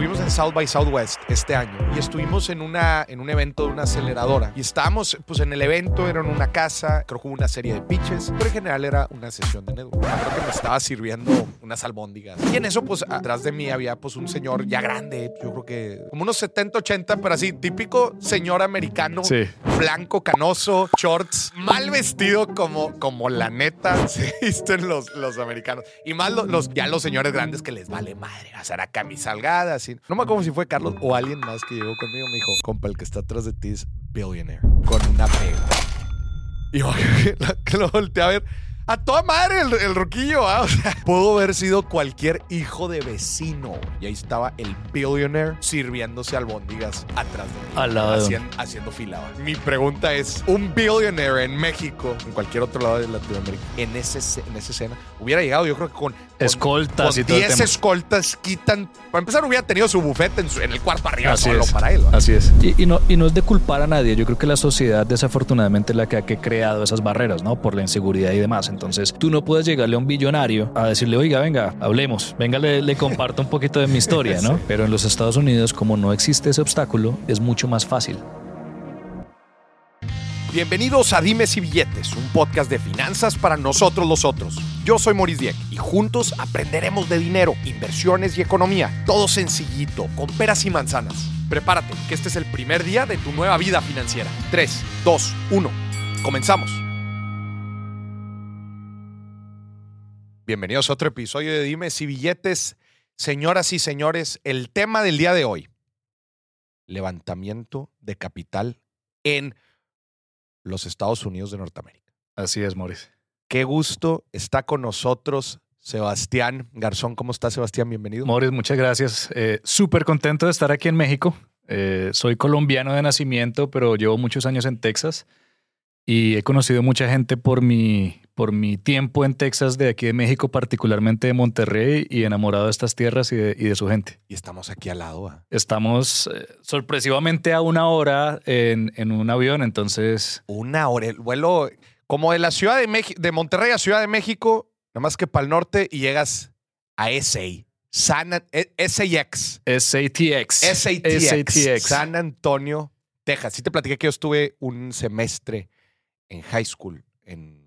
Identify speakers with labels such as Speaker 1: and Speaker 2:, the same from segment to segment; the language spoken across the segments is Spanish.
Speaker 1: estuvimos en South by Southwest este año y estuvimos en, una, en un evento de una aceleradora. Y estábamos, pues en el evento, era en una casa, creo que hubo una serie de pitches, pero en general era una sesión de network. Creo que me estaba sirviendo unas albóndigas. Y en eso, pues atrás de mí había pues un señor ya grande, yo creo que como unos 70, 80, pero así, típico señor americano,
Speaker 2: Sí.
Speaker 1: blanco, canoso, shorts, mal vestido como, como la neta se visten los, los americanos. Y más los, los- ya los señores grandes que les vale madre, o sea, era No me acuerdo si fue Carlos o alguien más que llegó conmigo, me dijo, compa, el que está atrás de ti es billionaire, con una P. Y yo lo volteé a ver. A toda madre el, el roquillo, ¿ah? O sea, pudo haber sido cualquier hijo de vecino. Y ahí estaba el billionaire sirviéndose albóndigas atrás de mí.
Speaker 2: Al lado de
Speaker 1: Hacien- haciendo fila. ¿va? Mi pregunta es, un billionaire en México, en cualquier otro lado de Latinoamérica, en, ese, en esa escena, hubiera llegado yo creo que con... con-
Speaker 2: Escoltas
Speaker 1: con
Speaker 2: y todo el
Speaker 1: 10
Speaker 2: tema.
Speaker 1: escoltas quitan... Para empezar, hubiera tenido su bufete en, su- en el cuarto arriba
Speaker 2: Así
Speaker 1: solo
Speaker 2: es.
Speaker 1: para él. ¿va?
Speaker 2: Así es. Y, y no, y no es de culpar a nadie. Yo creo que la sociedad desafortunadamente es la que ha que creado esas barreras, ¿no? Por la inseguridad y demás. Entonces, tú no puedes llegarle a un billonario a decirle, oiga, venga, hablemos, venga, le, le comparto un poquito de mi historia, ¿no? Pero en los Estados Unidos, como no existe ese obstáculo, es mucho más fácil.
Speaker 1: Bienvenidos a Dimes y Billetes, un podcast de finanzas para nosotros los otros. Yo soy Maurice Dieck y juntos aprenderemos de dinero, inversiones y economía. Todo sencillito, con peras y manzanas. Prepárate, que este es el primer día de tu nueva vida financiera. 3, 2, 1. Comenzamos. Bienvenidos a otro episodio de Dimes y Billetes. Señoras y señores, el tema del día de hoy. Levantamiento de capital en los Estados Unidos de Norteamérica.
Speaker 2: Así es, Maurice.
Speaker 1: Qué gusto está con nosotros Sebastián Garzón. ¿Cómo está Sebastián? Bienvenido.
Speaker 2: Maurice, muchas gracias. Eh, Súper contento de estar aquí en México. Eh, soy colombiano de nacimiento, pero llevo muchos años en Texas y he conocido mucha gente por mi, por mi tiempo en Texas, de aquí de México, particularmente de Monterrey, y enamorado de estas tierras y de, y de su gente.
Speaker 1: Y estamos aquí al lado. ¿ah?
Speaker 2: Estamos eh, sorpresivamente a una hora en, en un avión, entonces
Speaker 1: Una hora. El vuelo como de la Ciudad de México, de Monterrey a Ciudad de México, nada más que para el norte y llegas a SA. San, eh, SAX.
Speaker 2: SATX.
Speaker 1: SATX.
Speaker 2: SATX.
Speaker 1: San Antonio, Texas. Sí te platiqué que yo estuve un semestre en high school en,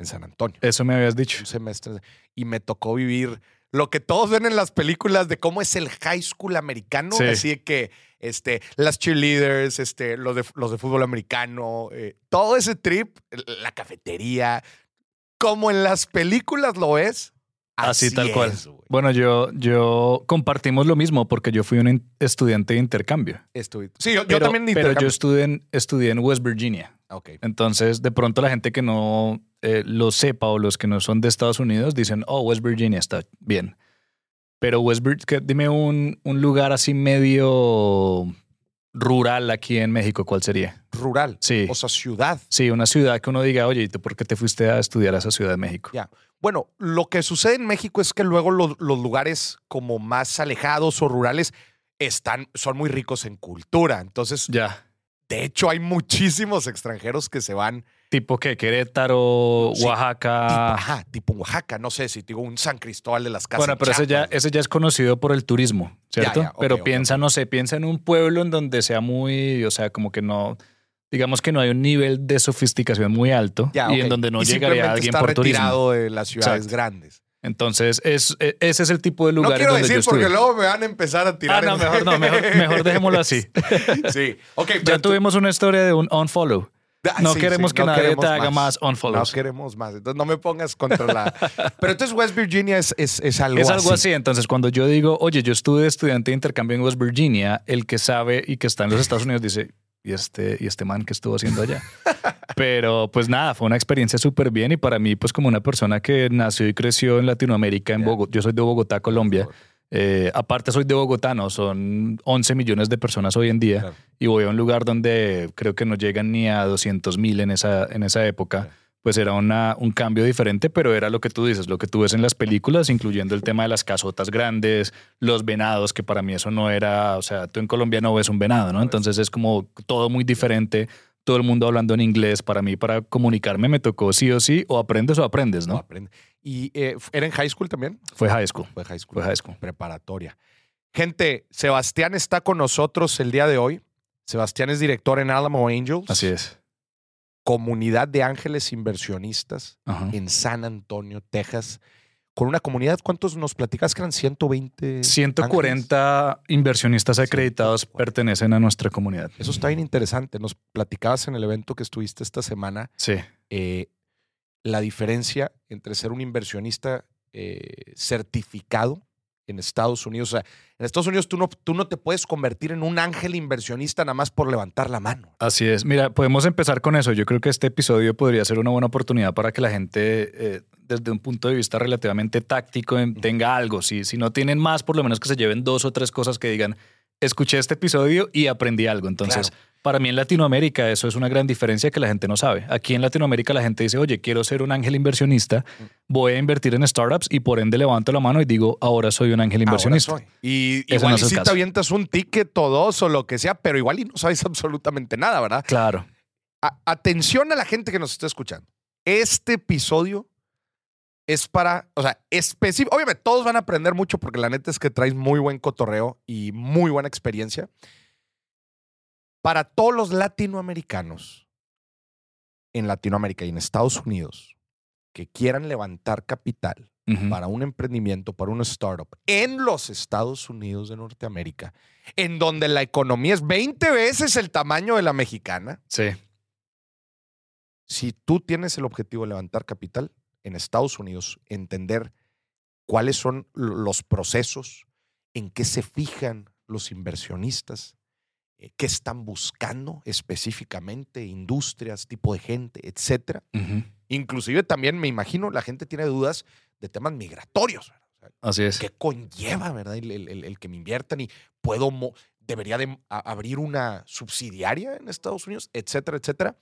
Speaker 1: en- San Antonio.
Speaker 2: Eso me habías dicho.
Speaker 1: un semestre y me tocó vivir lo que todos ven en las películas de cómo es el high school americano,
Speaker 2: Sí.
Speaker 1: así que este, las cheerleaders, este, los, de, los de fútbol americano, eh, todo ese trip, la cafetería, como en las películas lo ves.
Speaker 2: Así, tal cual.
Speaker 1: es, güey.
Speaker 2: Bueno, yo, yo compartimos lo mismo porque yo fui un estudiante de intercambio.
Speaker 1: Estuve- Sí, yo, yo
Speaker 2: Pero-
Speaker 1: también de
Speaker 2: Pero yo
Speaker 1: intercambio.
Speaker 2: estudié en, estudié en West Virginia.
Speaker 1: Ok.
Speaker 2: Entonces, de pronto la gente que no eh, lo sepa o los que no son de Estados Unidos dicen, oh, West Virginia está bien. Pero West Virginia, dime un, un lugar así medio rural aquí en México, ¿cuál sería?
Speaker 1: Rural.
Speaker 2: Sí.
Speaker 1: O sea, ciudad.
Speaker 2: Sí, una ciudad que uno diga, oye, ¿y tú por qué te fuiste a estudiar a esa ciudad de México?
Speaker 1: Ya. Bueno, lo que sucede en México es que luego lo- los lugares como más alejados o rurales están, son muy ricos en cultura. Entonces,
Speaker 2: Ya.
Speaker 1: De hecho, hay muchísimos extranjeros que se van
Speaker 2: Tipo que Querétaro,
Speaker 1: Sí, tipo,
Speaker 2: Oaxaca.
Speaker 1: ajá, tipo Oaxaca, no sé si digo un San Cristóbal de las Casas.
Speaker 2: Bueno,
Speaker 1: en
Speaker 2: pero ese ya, ese ya es conocido por el turismo, ¿cierto?
Speaker 1: Ya, ya, ok,
Speaker 2: pero piensa, no sé, piensa en un pueblo en donde sea muy, o sea, como que no, digamos que no hay un nivel de sofisticación muy alto
Speaker 1: Ya,
Speaker 2: y en donde no
Speaker 1: Y
Speaker 2: llegaría alguien
Speaker 1: está
Speaker 2: por turismo.
Speaker 1: retirado de las ciudades
Speaker 2: Exacto.
Speaker 1: grandes.
Speaker 2: Entonces, es, e- ese es el tipo de
Speaker 1: No
Speaker 2: lugares
Speaker 1: quiero
Speaker 2: donde
Speaker 1: decir
Speaker 2: yo
Speaker 1: porque luego me van a empezar a
Speaker 2: Ah,
Speaker 1: tirar.
Speaker 2: no,
Speaker 1: en-
Speaker 2: mejor no, mejor, mejor dejémoslo así.
Speaker 1: sí. Ok,
Speaker 2: Ya tuvimos una historia de un unfollow.
Speaker 1: Ah,
Speaker 2: No
Speaker 1: sí,
Speaker 2: queremos
Speaker 1: sí,
Speaker 2: que
Speaker 1: no
Speaker 2: nadie
Speaker 1: queremos
Speaker 2: te haga más unfollows.
Speaker 1: No queremos más. Entonces no me pongas contra la. Pero entonces West Virginia es, es, es algo
Speaker 2: Es algo así. Entonces, cuando yo digo, oye, yo estuve estudiante de intercambio en West Virginia, el que sabe y que está en los Estados Unidos dice, ¿y este, y este man que estuvo haciendo allá? Pero pues nada, fue una experiencia súper bien y para mí, pues como una persona que nació y creció en Latinoamérica, en. Bogotá, yo soy de Bogotá, Colombia. Eh, aparte soy de Bogotá, no, son 11 millones de personas hoy en día
Speaker 1: Claro.
Speaker 2: y voy a un lugar donde creo que no llegan ni a 200 mil en esa, en esa época.
Speaker 1: Claro.
Speaker 2: Pues era una, un cambio diferente, pero era lo que tú dices, lo que tú ves en las películas, incluyendo el tema de las casotas grandes, los venados, que para mí eso no era, o sea, tú en Colombia no ves un venado, ¿no? Entonces es como todo muy diferente, todo el mundo hablando en inglés. Para mí, para comunicarme, me tocó sí o sí, o aprendes o aprendes,
Speaker 1: No. ¿Y eh, era en high school también?
Speaker 2: Fue high school.
Speaker 1: Fue high school.
Speaker 2: Fue high school.
Speaker 1: Preparatoria. Gente, Sebastián está con nosotros el día de hoy. Sebastián es director en Alamo Angels.
Speaker 2: Así es.
Speaker 1: Comunidad de ángeles inversionistas
Speaker 2: Ajá.
Speaker 1: en San Antonio, Texas. Con una comunidad, ¿cuántos nos platicas que eran? 120. ángeles?
Speaker 2: 140 inversionistas acreditados
Speaker 1: 140.
Speaker 2: pertenecen a nuestra comunidad.
Speaker 1: Eso está bien interesante. Nos platicabas en el evento que estuviste esta semana
Speaker 2: Sí,
Speaker 1: eh, la diferencia entre ser un inversionista eh, certificado en Estados Unidos. O sea, en Estados Unidos tú no, tú no te puedes convertir en un ángel inversionista nada más por levantar la mano.
Speaker 2: así es. Mira, podemos empezar con eso. Yo creo que este episodio podría ser una buena oportunidad para que la gente, eh, desde un punto de vista relativamente táctico, tenga algo. Si, si no tienen más, por lo menos que se lleven dos o tres cosas que digan, escuché este episodio y aprendí algo. Entonces,
Speaker 1: Claro.
Speaker 2: Para mí en Latinoamérica eso es una gran diferencia que la gente no sabe. Aquí en Latinoamérica la gente dice, oye, quiero ser un ángel inversionista, voy a invertir en startups y por ende levanto la mano y digo, ahora soy un ángel inversionista.
Speaker 1: Ahora soy. Y igual
Speaker 2: no
Speaker 1: si te avientas un ticket o dos o lo que sea, pero igual y no sabes absolutamente nada, ¿verdad?
Speaker 2: Claro.
Speaker 1: A- atención a la gente que nos está escuchando. Este episodio es para, o sea, específico. Obviamente, todos van a aprender mucho porque la neta es que traes muy buen cotorreo y muy buena experiencia. Para todos los latinoamericanos en Latinoamérica y en Estados Unidos que quieran levantar capital para un emprendimiento, para una startup en los Estados Unidos de Norteamérica, en donde la economía es 20 veces el tamaño de la mexicana,
Speaker 2: Sí.
Speaker 1: si tú tienes el objetivo de levantar capital en Estados Unidos, entender cuáles son lo- los procesos, en qué se fijan los inversionistas, qué están buscando específicamente, industrias, tipo de gente, etcétera.
Speaker 2: Ujú.
Speaker 1: Inclusive también me imagino la gente tiene dudas de temas migratorios.
Speaker 2: Así es.
Speaker 1: ¿Qué conlleva, verdad? El, el- el- el que me inviertan y puedo, debería de abrir una subsidiaria en Estados Unidos, etcétera, etcétera.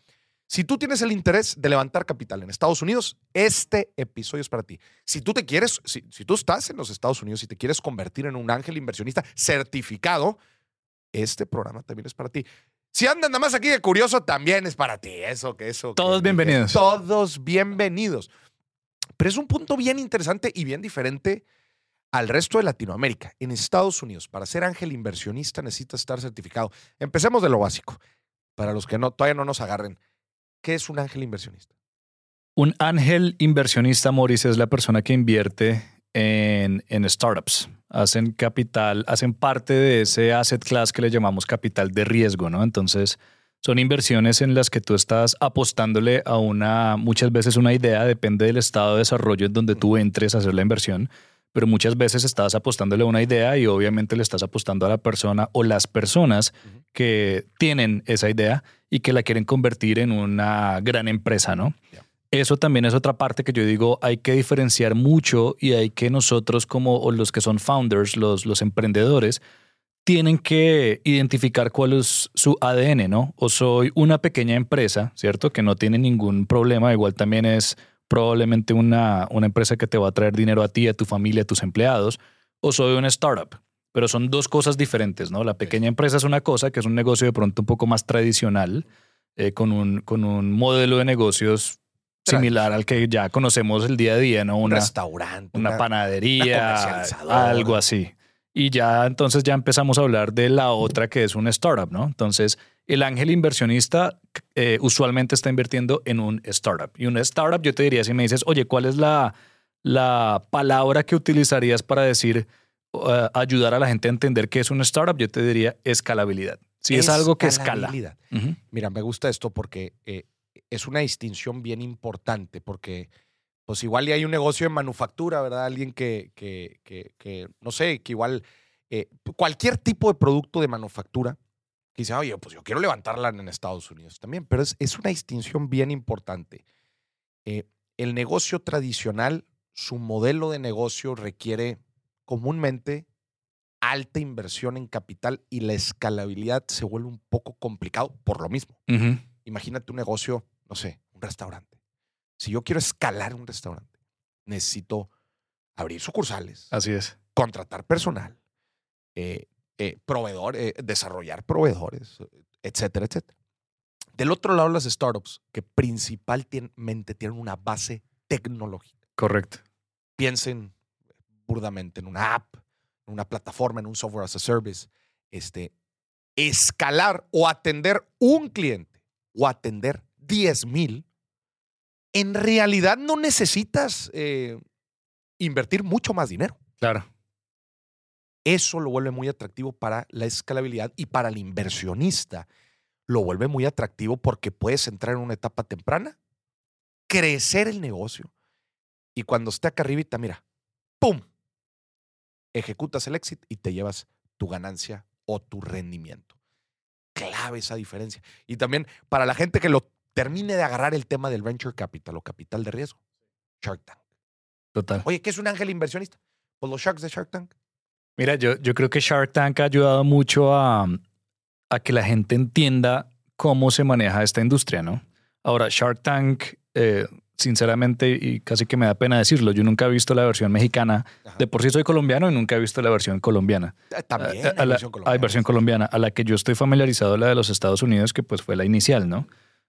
Speaker 1: Si tú tienes el interés de levantar capital en Estados Unidos, este episodio es para ti. Si tú te quieres, si, si tú estás en los Estados Unidos y te quieres convertir en un ángel inversionista certificado, este programa también es para ti. Si andan nada más aquí de curioso, también es para ti. Eso que eso.
Speaker 2: Todos bienvenidos.
Speaker 1: Todos bienvenidos. Pero es un punto bien interesante y bien diferente al resto de Latinoamérica. En Estados Unidos, para ser ángel inversionista necesitas estar certificado. Empecemos de lo básico. Para los que no, todavía no nos agarren. ¿Qué es un ángel inversionista?
Speaker 2: Un ángel inversionista, Maurice, es la persona que invierte en, en startups. Hacen capital, hacen parte de ese asset class que le llamamos capital de riesgo, ¿no? Entonces, son inversiones en las que tú estás apostándole a una, muchas veces una idea, depende del estado de desarrollo en donde tú entres a hacer la inversión, pero muchas veces estás apostándole a una idea y obviamente le estás apostando a la persona o las personas que tienen esa idea y que la quieren convertir en una gran empresa, ¿no? Eso también es otra parte que yo digo, hay que diferenciar mucho y hay que nosotros como los que son founders, los, los emprendedores, tienen que identificar cuál es su ADN, ¿no? O soy una pequeña empresa, ¿cierto? Que no tiene ningún problema, igual también es probablemente una, una empresa que te va a traer dinero a ti, a tu familia, a tus empleados, o soy una startup. Pero son dos cosas diferentes, ¿no? La pequeña empresa es una cosa que es un negocio de pronto un poco más tradicional, eh, con, un, con un modelo de negocios similar al que ya conocemos el día a día, ¿no?
Speaker 1: Un
Speaker 2: Una,
Speaker 1: restaurante.
Speaker 2: una
Speaker 1: una
Speaker 2: panadería,
Speaker 1: comercializadora.
Speaker 2: algo así. Y ya entonces ya empezamos a hablar de la otra que es una startup, ¿no? Entonces, el ángel inversionista eh, usualmente está invirtiendo en un startup. Y una startup, yo te diría, si me dices, oye, ¿cuál es la, la palabra que utilizarías para decir, uh, ayudar a la gente a entender qué es una startup? Yo te diría escalabilidad. Si es algo que escala.
Speaker 1: Escalabilidad.
Speaker 2: Ujú.
Speaker 1: Mira, me gusta esto porque eh, es una distinción bien importante porque pues igual y hay un negocio de manufactura, ¿verdad? Alguien que, que, que, que, no sé, que igual eh, cualquier tipo de producto de manufactura que dice, oye, pues yo quiero levantarla en Estados Unidos también, pero es, es una distinción bien importante. Eh, el negocio tradicional, su modelo de negocio requiere comúnmente alta inversión en capital y la escalabilidad se vuelve un poco complicado por lo mismo. Imagínate un negocio, no sé, un restaurante. Si yo quiero escalar un restaurante, necesito abrir sucursales,
Speaker 2: Así es.
Speaker 1: contratar personal, eh, eh, proveedor, eh, desarrollar proveedores, etcétera, etcétera. Del otro lado, las startups que principalmente tienen una base tecnológica.
Speaker 2: Correcto.
Speaker 1: Piensen burdamente en una app, una plataforma, en un software as a service, este, escalar o atender un cliente o atender 10 mil, en realidad no necesitas eh, invertir mucho más dinero.
Speaker 2: Claro.
Speaker 1: Eso lo vuelve muy atractivo para la escalabilidad y para el inversionista. Lo vuelve muy atractivo porque puedes entrar en una etapa temprana, crecer el negocio y cuando esté acá arribita, mira, ¡pum! Ejecutas el exit y te llevas tu ganancia o tu rendimiento. Clave esa diferencia. Y también para la gente que lo termine de agarrar el tema del venture capital o capital de riesgo, Shark Tank.
Speaker 2: Total.
Speaker 1: Oye, ¿qué es un ángel inversionista? Pues los sharks de Shark Tank.
Speaker 2: Mira, yo, yo creo que Shark Tank ha ayudado mucho a, a que la gente entienda cómo se maneja esta industria, ¿no? Ahora, Shark Tank, eh, sinceramente, y casi que me da pena decirlo, yo nunca he visto la versión mexicana.
Speaker 1: Ajá.
Speaker 2: De por sí soy colombiano y nunca he visto la versión colombiana.
Speaker 1: Eh, También
Speaker 2: A- a
Speaker 1: hay
Speaker 2: la-
Speaker 1: versión colombiana.
Speaker 2: Hay versión colombiana. A la que yo estoy familiarizado, la de los Estados Unidos, que pues fue la inicial, ¿no?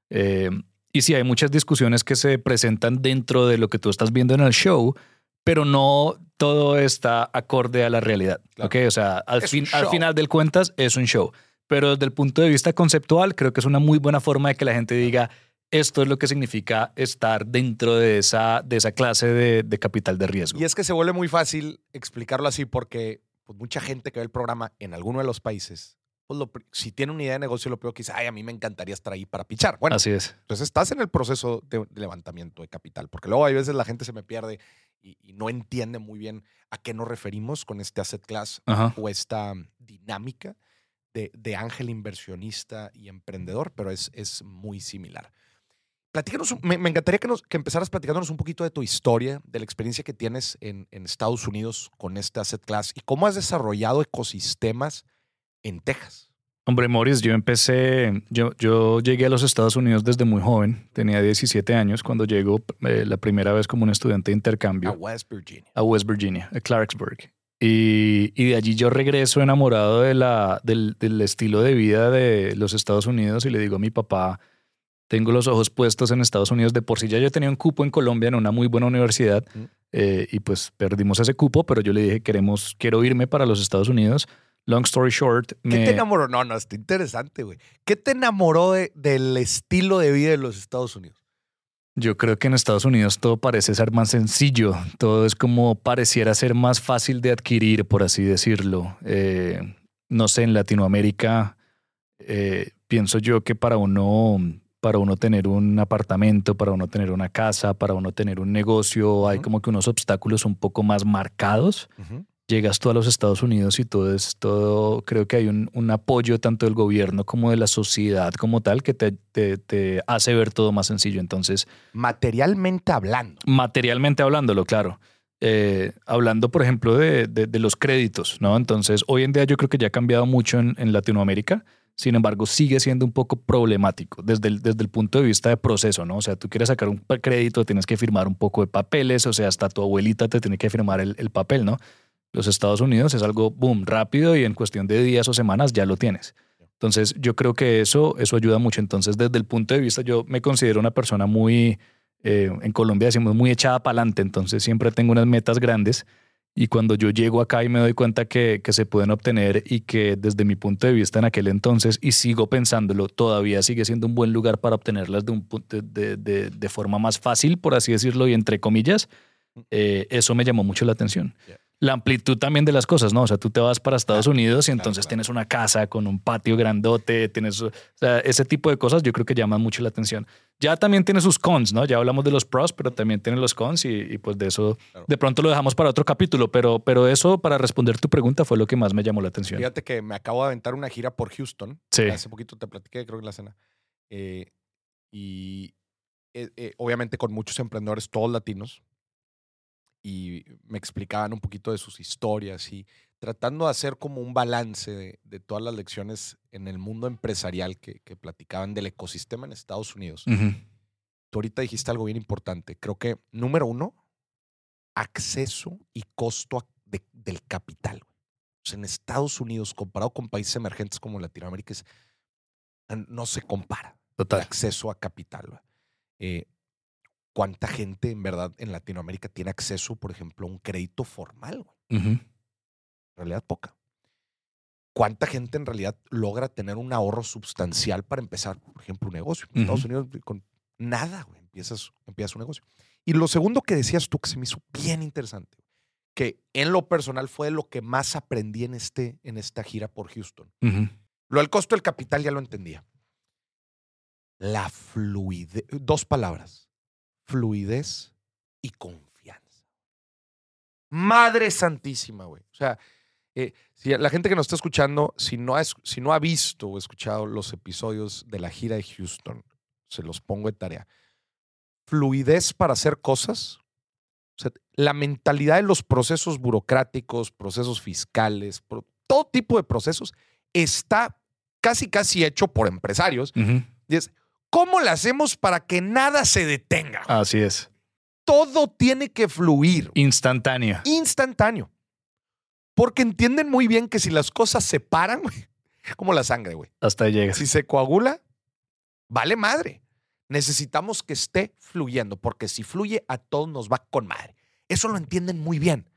Speaker 2: Eh, y sí, hay muchas discusiones que se presentan dentro de lo que tú estás viendo en el show, pero no todo está acorde a la realidad.
Speaker 1: Claro.
Speaker 2: ¿ok? O sea, al, fin- al final del cuentas es un show. Pero desde el punto de vista conceptual, creo que es una muy buena forma de que la gente diga, esto es lo que significa estar dentro de esa, de esa clase de, de capital de riesgo.
Speaker 1: Y es que se vuelve muy fácil explicarlo así porque pues, mucha gente que ve el programa en alguno de los países, pues lo si tiene una idea de negocio, lo primero que dice, ay, a mí me encantaría estar ahí para pichar. Bueno,
Speaker 2: Así es.
Speaker 1: entonces estás en el proceso de, de levantamiento de capital, porque luego hay veces la gente se me pierde y, y no entiende muy bien a qué nos referimos con este asset class
Speaker 2: Ajá.
Speaker 1: o esta dinámica de, de ángel inversionista y emprendedor, pero es, es muy similar. Platícanos, me, me encantaría que, nos, que empezaras platicándonos un poquito de tu historia, de la experiencia que tienes en, en Estados Unidos con este asset class y cómo has desarrollado ecosistemas en Texas.
Speaker 2: Hombre, Morris, yo empecé, yo, yo llegué a los Estados Unidos desde muy joven, tenía 17 años cuando llego eh, la primera vez como un estudiante de intercambio
Speaker 1: A West Virginia.
Speaker 2: a West Virginia, a Clarksburg. Y, y de allí yo regreso enamorado de la, del, del estilo de vida de los Estados Unidos y le digo a mi papá, tengo los ojos puestos en Estados Unidos. De por sí ya yo tenía un cupo en Colombia en una muy buena universidad
Speaker 1: Mm.
Speaker 2: eh, y pues perdimos ese cupo, pero yo le dije, queremos, quiero irme para los Estados Unidos. Long story short,
Speaker 1: ¿Qué te enamoró? No, no, está interesante, güey. ¿Qué te enamoró de- del estilo de vida de los Estados Unidos?
Speaker 2: Yo creo que en Estados Unidos todo parece ser más sencillo, todo es como pareciera ser más fácil de adquirir, por así decirlo. Eh, no sé, en Latinoamérica eh, pienso yo que para uno, para uno tener un apartamento, para uno tener una casa, para uno tener un negocio, hay como que unos obstáculos un poco más marcados. Llegas tú a los Estados Unidos y todo es todo, creo que hay un, un apoyo tanto del gobierno como de la sociedad como tal que te, te- te hace ver todo más sencillo. Entonces,
Speaker 1: Materialmente hablando.
Speaker 2: materialmente hablándolo, claro. Eh, hablando, por ejemplo, de, de- de los créditos, ¿no? Entonces, hoy en día yo creo que ya ha cambiado mucho en, en Latinoamérica. Sin embargo, sigue siendo un poco problemático desde el, desde el punto de vista de proceso, ¿no? O sea, tú quieres sacar un crédito, tienes que firmar un poco de papeles, o sea, hasta tu abuelita te tiene que firmar el, el papel, ¿no? Los Estados Unidos es algo, boom, rápido y en cuestión de días o semanas ya lo tienes. Entonces, yo creo que eso, eso ayuda mucho. Entonces, desde el punto de vista, yo me considero una persona muy, eh, en Colombia decimos muy echada para adelante, entonces siempre tengo unas metas grandes y cuando yo llego acá y me doy cuenta que, que se pueden obtener y que desde mi punto de vista en aquel entonces, y sigo pensándolo, todavía sigue siendo un buen lugar para obtenerlas de, un, punto- de, de- de forma más fácil, por así decirlo, y entre comillas, eh, eso me llamó mucho la atención.
Speaker 1: Yeah.
Speaker 2: La amplitud también de las cosas, ¿no? O sea, tú te vas para Estados
Speaker 1: Claro,
Speaker 2: Unidos y entonces
Speaker 1: claro.
Speaker 2: tienes una casa con un patio grandote, tienes, o sea, ese tipo de cosas yo creo que llaman mucho la atención. Ya también tiene sus cons, ¿no? Ya hablamos de los pros, pero también tiene los cons y, y pues de eso de pronto lo dejamos para otro capítulo, pero, pero eso para responder tu pregunta fue lo que más me llamó la atención.
Speaker 1: Fíjate que me acabo de aventar una gira por Houston.
Speaker 2: Sí.
Speaker 1: Hace poquito te platiqué, creo que en la cena. Eh, y eh, eh, obviamente con muchos emprendedores, todos latinos. Y me explicaban un poquito de sus historias y tratando de hacer como un balance de, de todas las lecciones en el mundo empresarial que, que platicaban del ecosistema en Estados Unidos. Tú ahorita dijiste algo bien importante. Creo que, número uno, acceso y costo de- del capital. O sea, en Estados Unidos, comparado con países emergentes como Latinoamérica, es- no se compara el acceso a capital. Eh, ¿Cuánta gente en verdad en Latinoamérica tiene acceso, por ejemplo, a un crédito formal? güey?
Speaker 2: Ujú.
Speaker 1: realidad poca. ¿Cuánta gente en realidad logra tener un ahorro sustancial para empezar, por ejemplo, un negocio? En Estados Unidos, con nada, güey, empiezas, empiezas un negocio. Y lo segundo que decías tú, que se me hizo bien interesante, que en lo personal fue lo que más aprendí en, este, en esta gira por Houston. Lo del costo del capital ya lo entendía. La fluidez, dos palabras, fluidez y confianza. Madre santísima, güey. O sea, eh, si la gente que nos está escuchando, si no, ha, si no ha visto o escuchado los episodios de la gira de Houston, se los pongo de tarea. Fluidez para hacer cosas. la mentalidad de los procesos burocráticos, procesos fiscales, todo tipo de procesos está casi, casi hecho por empresarios. Y es, ¿cómo le hacemos para que nada se detenga?
Speaker 2: Así es.
Speaker 1: Todo tiene que fluir.
Speaker 2: Instantáneo.
Speaker 1: Instantáneo. Porque entienden muy bien que si las cosas se paran, como la sangre, güey.
Speaker 2: Hasta llega.
Speaker 1: Si se coagula, vale madre. Necesitamos que esté fluyendo, porque si fluye, a todos nos va con madre. Eso lo entienden muy bien.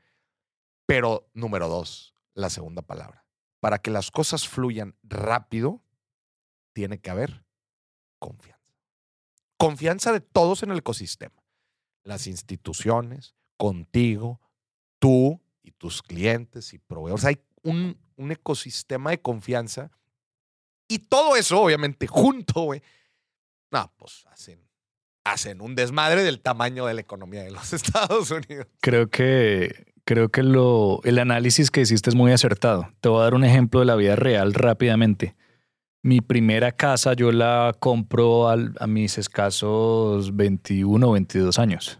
Speaker 1: Pero, número dos, la segunda palabra. Para que las cosas fluyan rápido, tiene que haber confianza. Confianza de todos en el ecosistema. Las instituciones, contigo, tú, y tus clientes y proveedores. Hay un, un ecosistema de confianza y todo eso, obviamente, junto, güey. No, pues hacen, hacen un desmadre del tamaño de la economía de los Estados Unidos.
Speaker 2: Creo que, creo que lo, el análisis que hiciste es muy acertado. Te voy a dar un ejemplo de la vida real rápidamente. Mi primera casa yo la compro a mis escasos 21 o 22 años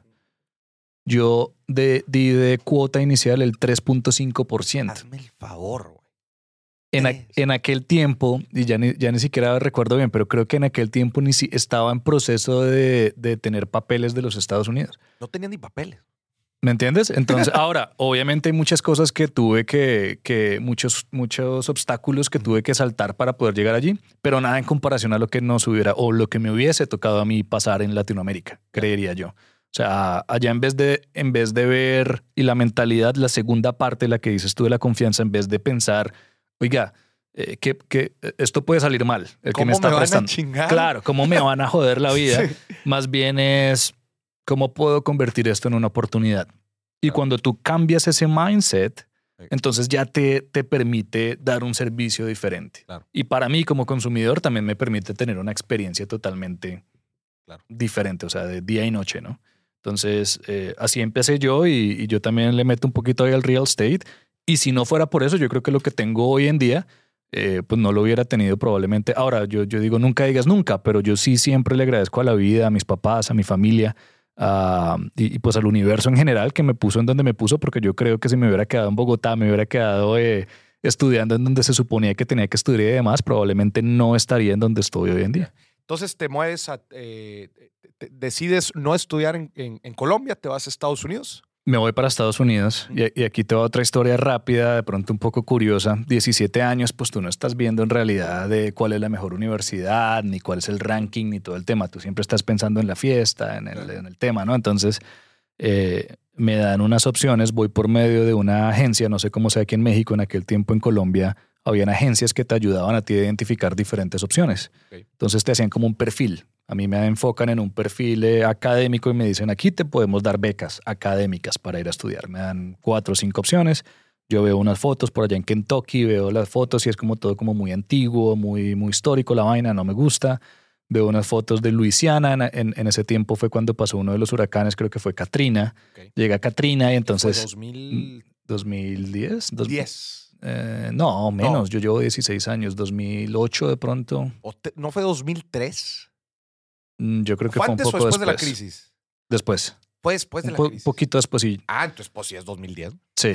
Speaker 2: yo de, di de cuota inicial el 3.5%.
Speaker 1: Hazme el favor, güey.
Speaker 2: En, en, aquel tiempo, y ya ni, ya ni siquiera recuerdo bien, pero creo que en aquel tiempo ni si, estaba en proceso de, de tener papeles de los Estados Unidos.
Speaker 1: No tenía ni papeles.
Speaker 2: ¿Me entiendes? Entonces, ahora, obviamente hay muchas cosas que tuve que, que muchos, muchos obstáculos que tuve que saltar para poder llegar allí, pero nada en comparación a lo que nos hubiera o lo que me hubiese tocado a mí pasar en Latinoamérica, creería yo. O sea, allá en vez de, en vez de ver, y la mentalidad, la segunda parte, la que dices tú de la confianza, en vez de pensar, oiga, eh, que, que, esto puede salir mal, el que me está prestando. Claro, ¿cómo me van a joder la vida? Más bien es, ¿cómo puedo convertir esto en una oportunidad? Y cuando tú cambias ese mindset, entonces ya te, te permite dar un servicio diferente. Y para mí como consumidor también me permite tener una experiencia totalmente diferente, o sea, de día y noche, ¿no? Entonces, eh, así empecé yo y, yo también le meto un poquito ahí al real estate. Y si no fuera por eso, yo creo que lo que tengo hoy en día, eh, pues no lo hubiera tenido probablemente. Ahora, yo, yo digo nunca digas nunca, pero yo sí siempre le agradezco a la vida, a mis papás, a mi familia, y, pues al universo en general que me puso en donde me puso, porque yo creo que si me hubiera quedado en Bogotá, me hubiera quedado eh, estudiando en donde se suponía que tenía que estudiar y demás, probablemente no estaría en donde estoy hoy en día.
Speaker 1: Entonces te mueves a, decides no estudiar en, Colombia, te vas a Estados Unidos.
Speaker 2: Me voy para Estados Unidos y, aquí te va otra historia rápida, de pronto un poco curiosa. 17 años, pues tú no estás viendo en realidad de cuál es la mejor universidad, ni cuál es el ranking, ni todo el tema. Tú siempre estás pensando en la fiesta, en el, tema, ¿no? Entonces eh, me dan unas opciones, voy por medio de una agencia, no sé cómo sea aquí en México, en aquel tiempo en Colombia, habían agencias que te ayudaban a ti a identificar diferentes opciones. Entonces te hacían como un perfil. A mí me enfocan en un perfil eh, académico y me dicen, aquí te podemos dar becas académicas para ir a estudiar. Me dan cuatro o cinco opciones. Yo veo unas fotos por allá en Kentucky, veo las fotos y es como todo como muy antiguo, muy, muy histórico la vaina, no me gusta. Veo unas fotos de Luisiana, en, en, ese tiempo fue cuando pasó uno de los huracanes, creo que fue Katrina. Llega Katrina y entonces...
Speaker 1: ¿Fue 2000...
Speaker 2: 2010?
Speaker 1: 10.
Speaker 2: Eh, no, menos, yo llevo 16 años, 2008 de pronto.
Speaker 1: ¿No fue 2003?
Speaker 2: Mm, yo creo que fue, un poco después,
Speaker 1: de la crisis?
Speaker 2: Después.
Speaker 1: Fue después de
Speaker 2: la
Speaker 1: crisis.
Speaker 2: Un poquito después, sí.
Speaker 1: Ah, entonces pues sí es 2010.
Speaker 2: Sí,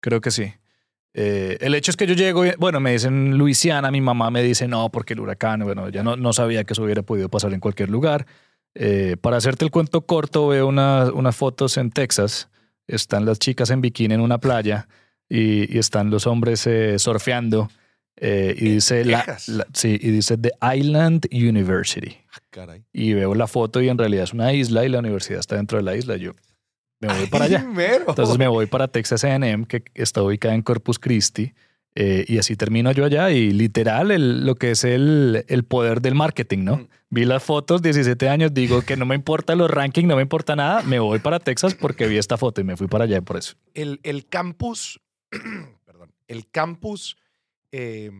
Speaker 2: creo que sí. Eh, el hecho es que yo llego, bueno, me dicen Luisiana, mi mamá me dice no, porque el huracán, bueno, ya no, no sabía que eso hubiera podido pasar en cualquier lugar. Eh, para hacerte el cuento corto, veo unas fotos en Texas. Están las chicas en bikini en una playa y, están los hombres eh, surfeando. Y dice la, sí, y dice The Island University.
Speaker 1: Ah, caray.
Speaker 2: Y veo la foto y en realidad es una isla y la universidad está dentro de la isla. Yo, me voy para allá.
Speaker 1: Mero.
Speaker 2: Entonces me voy para Texas A&M, que está ubicada en Corpus Christi, eh, y así termino yo allá y literal el- lo que es el, el poder del marketing, ¿no?
Speaker 1: Mm.
Speaker 2: Vi las fotos, 17 años, digo que no me importa los rankings, no me importa nada, me voy para Texas porque vi esta foto y me fui para allá por eso.
Speaker 1: el, el campus, perdón, el campus eh,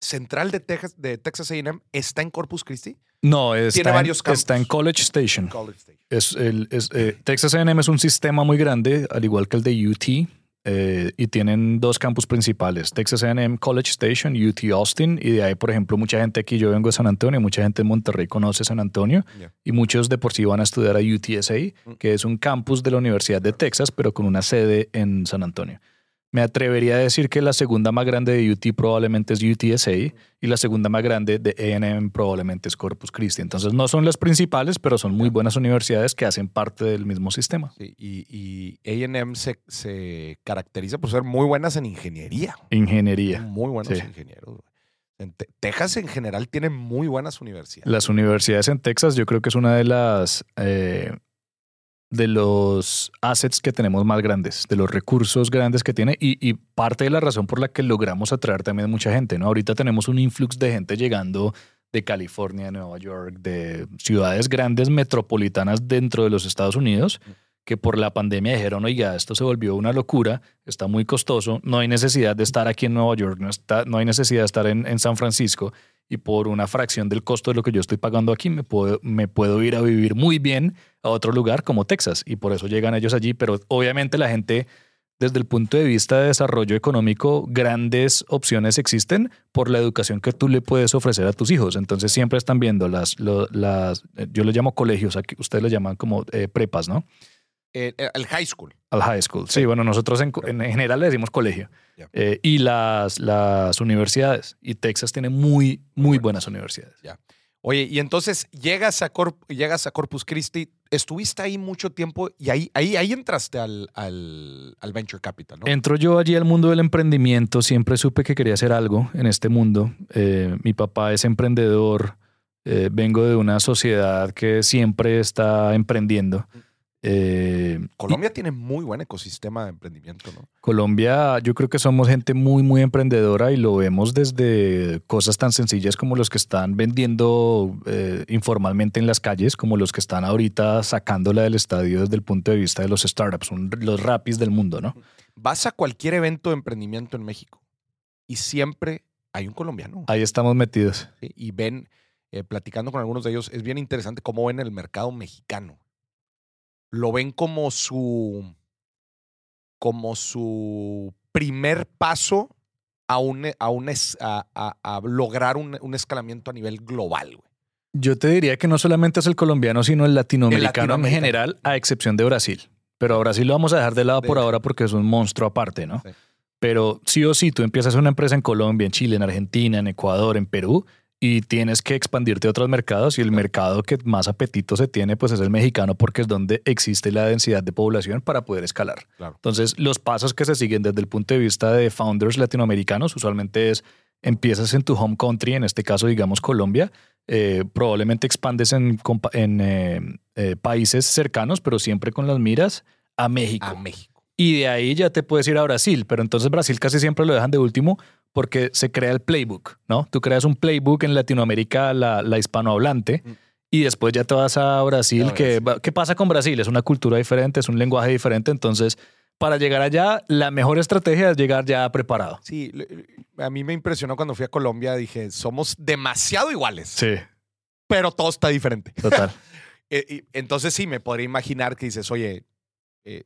Speaker 1: central de Texas, de Texas A&M está en Corpus Christi.
Speaker 2: No, está,
Speaker 1: Tiene
Speaker 2: en,
Speaker 1: varios campus.
Speaker 2: está en College Station.
Speaker 1: College Station.
Speaker 2: Es el, es, eh, Texas A&M es un sistema muy grande, al igual que el de UT, eh, y tienen dos campus principales, Texas A&M College Station, UT Austin, y de ahí, por ejemplo, mucha gente aquí, yo vengo de San Antonio, mucha gente en Monterrey conoce San Antonio, y muchos de por sí van a estudiar a UTSA,
Speaker 1: Mm.
Speaker 2: que es un campus de la Universidad de Texas, pero con una sede en San Antonio. Me atrevería a decir que la segunda más grande de UT probablemente es UTSA y la segunda más grande de A&M probablemente es Corpus Christi. Entonces no son las principales, pero son muy buenas universidades que hacen parte del mismo sistema.
Speaker 1: Sí, y y A&M se, se caracteriza por ser muy buenas en ingeniería.
Speaker 2: Ingeniería.
Speaker 1: Muy buenos
Speaker 2: Sí.
Speaker 1: ingenieros. En Te- Texas en general tiene muy buenas universidades.
Speaker 2: Las universidades en Texas yo creo que es una de las eh, de los assets que tenemos más grandes, de los recursos grandes que tiene y, parte de la razón por la que logramos atraer también mucha gente. ¿no? Ahorita tenemos un influx de gente llegando de California, Nueva York, de ciudades grandes metropolitanas dentro de los Estados Unidos que por la pandemia dijeron, oiga, esto se volvió una locura, está muy costoso, no hay necesidad de estar aquí en Nueva York, no, está, no hay necesidad de estar en San Francisco y por una fracción del costo de lo que yo estoy pagando aquí me puedo, me puedo ir a vivir muy bien a otro lugar como Texas y por eso llegan ellos allí, pero obviamente la gente desde el punto de vista de desarrollo económico, grandes opciones existen por la educación que tú le puedes ofrecer a tus hijos. Entonces siempre están viendo las, lo- las yo les llamo colegios, aquí ustedes le llaman como eh, prepas, ¿no?
Speaker 1: Eh, eh, el high school.
Speaker 2: Al high school. Sí,
Speaker 1: Sí.
Speaker 2: bueno, nosotros en, en general le decimos colegio.
Speaker 1: Ya.
Speaker 2: Eh, y las, las universidades. Y Texas tiene muy, muy buenas universidades.
Speaker 1: Oye, y entonces llegas a, Corp- llegas a Corpus Christi, estuviste ahí mucho tiempo y ahí, ahí, ahí entraste al, al, al Venture Capital, ¿no?
Speaker 2: Entro yo allí al mundo del emprendimiento. Siempre supe que quería hacer algo en este mundo. Eh, mi papá es emprendedor. eh, vengo de una sociedad que siempre está emprendiendo. Eh,
Speaker 1: Colombia tiene muy buen ecosistema de emprendimiento, ¿no?
Speaker 2: Colombia, yo creo que somos gente muy, muy emprendedora y lo vemos desde cosas tan sencillas como los que están vendiendo eh, informalmente en las calles, como los que están ahorita sacándola del estadio desde el punto de vista de los startups, un- los rapis del mundo, ¿no?
Speaker 1: Vas a cualquier evento de emprendimiento en México y siempre hay un colombiano.
Speaker 2: Ahí estamos metidos.
Speaker 1: ¿sí? Y ven, eh, platicando con algunos de ellos, es bien interesante cómo ven el mercado mexicano. Lo ven como su, como su primer paso a, un, a, un es- a, a- a lograr un, un escalamiento a nivel global. güey.
Speaker 2: Yo te diría que no solamente es el colombiano, sino el latinoamericano, en
Speaker 1: latinoamericano.
Speaker 2: general, a excepción de Brasil. Pero a Brasil lo vamos a dejar de lado por ahora porque es un monstruo aparte, ¿no?
Speaker 1: Sí.
Speaker 2: Pero sí o sí, tú empiezas una empresa en Colombia, en Chile, en Argentina, en Ecuador, en Perú, y tienes que expandirte a otros mercados y el mercado que más apetito se tiene pues es el mexicano porque es donde existe la densidad de población para poder escalar.
Speaker 1: Claro.
Speaker 2: Entonces, los pasos que se siguen desde el punto de vista de founders latinoamericanos usualmente es empiezas en tu home country, en este caso digamos Colombia, eh, probablemente expandes en eh, eh, países cercanos, pero siempre con las miras a México.
Speaker 1: A México.
Speaker 2: Y de ahí ya te puedes ir a Brasil, pero entonces Brasil casi siempre lo dejan de último porque se crea el playbook, ¿no? Tú creas un playbook en Latinoamérica, la, la hispanohablante,
Speaker 1: Mm.
Speaker 2: y después ya te vas a Brasil. Que,
Speaker 1: Brasil.
Speaker 2: ¿Qué pasa con Brasil? Es una cultura diferente, es un lenguaje diferente, entonces para llegar allá, la mejor estrategia es llegar ya preparado.
Speaker 1: Sí, a mí me impresionó cuando fui a Colombia. Dije, somos demasiado iguales,
Speaker 2: Sí,
Speaker 1: pero todo está diferente.
Speaker 2: total.
Speaker 1: Eh, entonces sí, me podría imaginar que dices, oye, eh,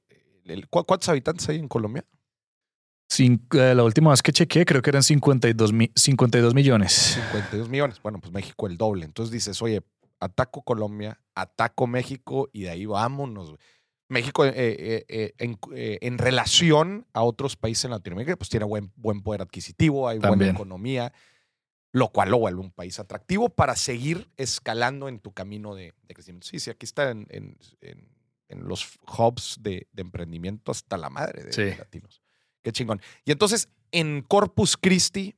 Speaker 1: el- ¿cu- ¿cuántos habitantes hay en Colombia?
Speaker 2: Eh, la última vez que chequeé, creo que eran 52, mi- 52 millones.
Speaker 1: 52 millones. Bueno, pues México el doble. Entonces dices, oye, ataco Colombia, ataco México y de ahí vámonos. México eh, eh, eh, en, en relación a otros países en Latinoamérica, pues tiene buen, buen poder adquisitivo, hay buena economía, lo cual lo vuelve un país atractivo para seguir escalando en tu camino de, de crecimiento. Sí, sí, aquí está en, en- en- en los hubs de, de emprendimiento hasta la madre de,
Speaker 2: Sí.
Speaker 1: latinos. Qué chingón. Y entonces, en Corpus Christi,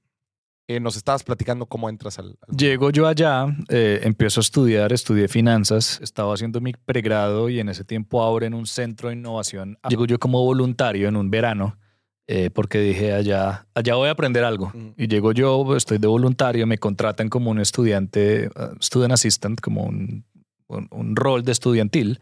Speaker 1: eh, nos estabas platicando cómo entras al... al-
Speaker 2: Llego yo allá, eh, empiezo a estudiar, estudié finanzas, estaba haciendo mi pregrado y en ese tiempo abren un centro de innovación. Llego yo como voluntario en un verano eh, porque dije allá, allá voy a aprender algo.
Speaker 1: Ujú.
Speaker 2: Y llego yo, estoy de voluntario, me contratan como un estudiante, uh, student assistant, como un, un- un rol de estudiantil.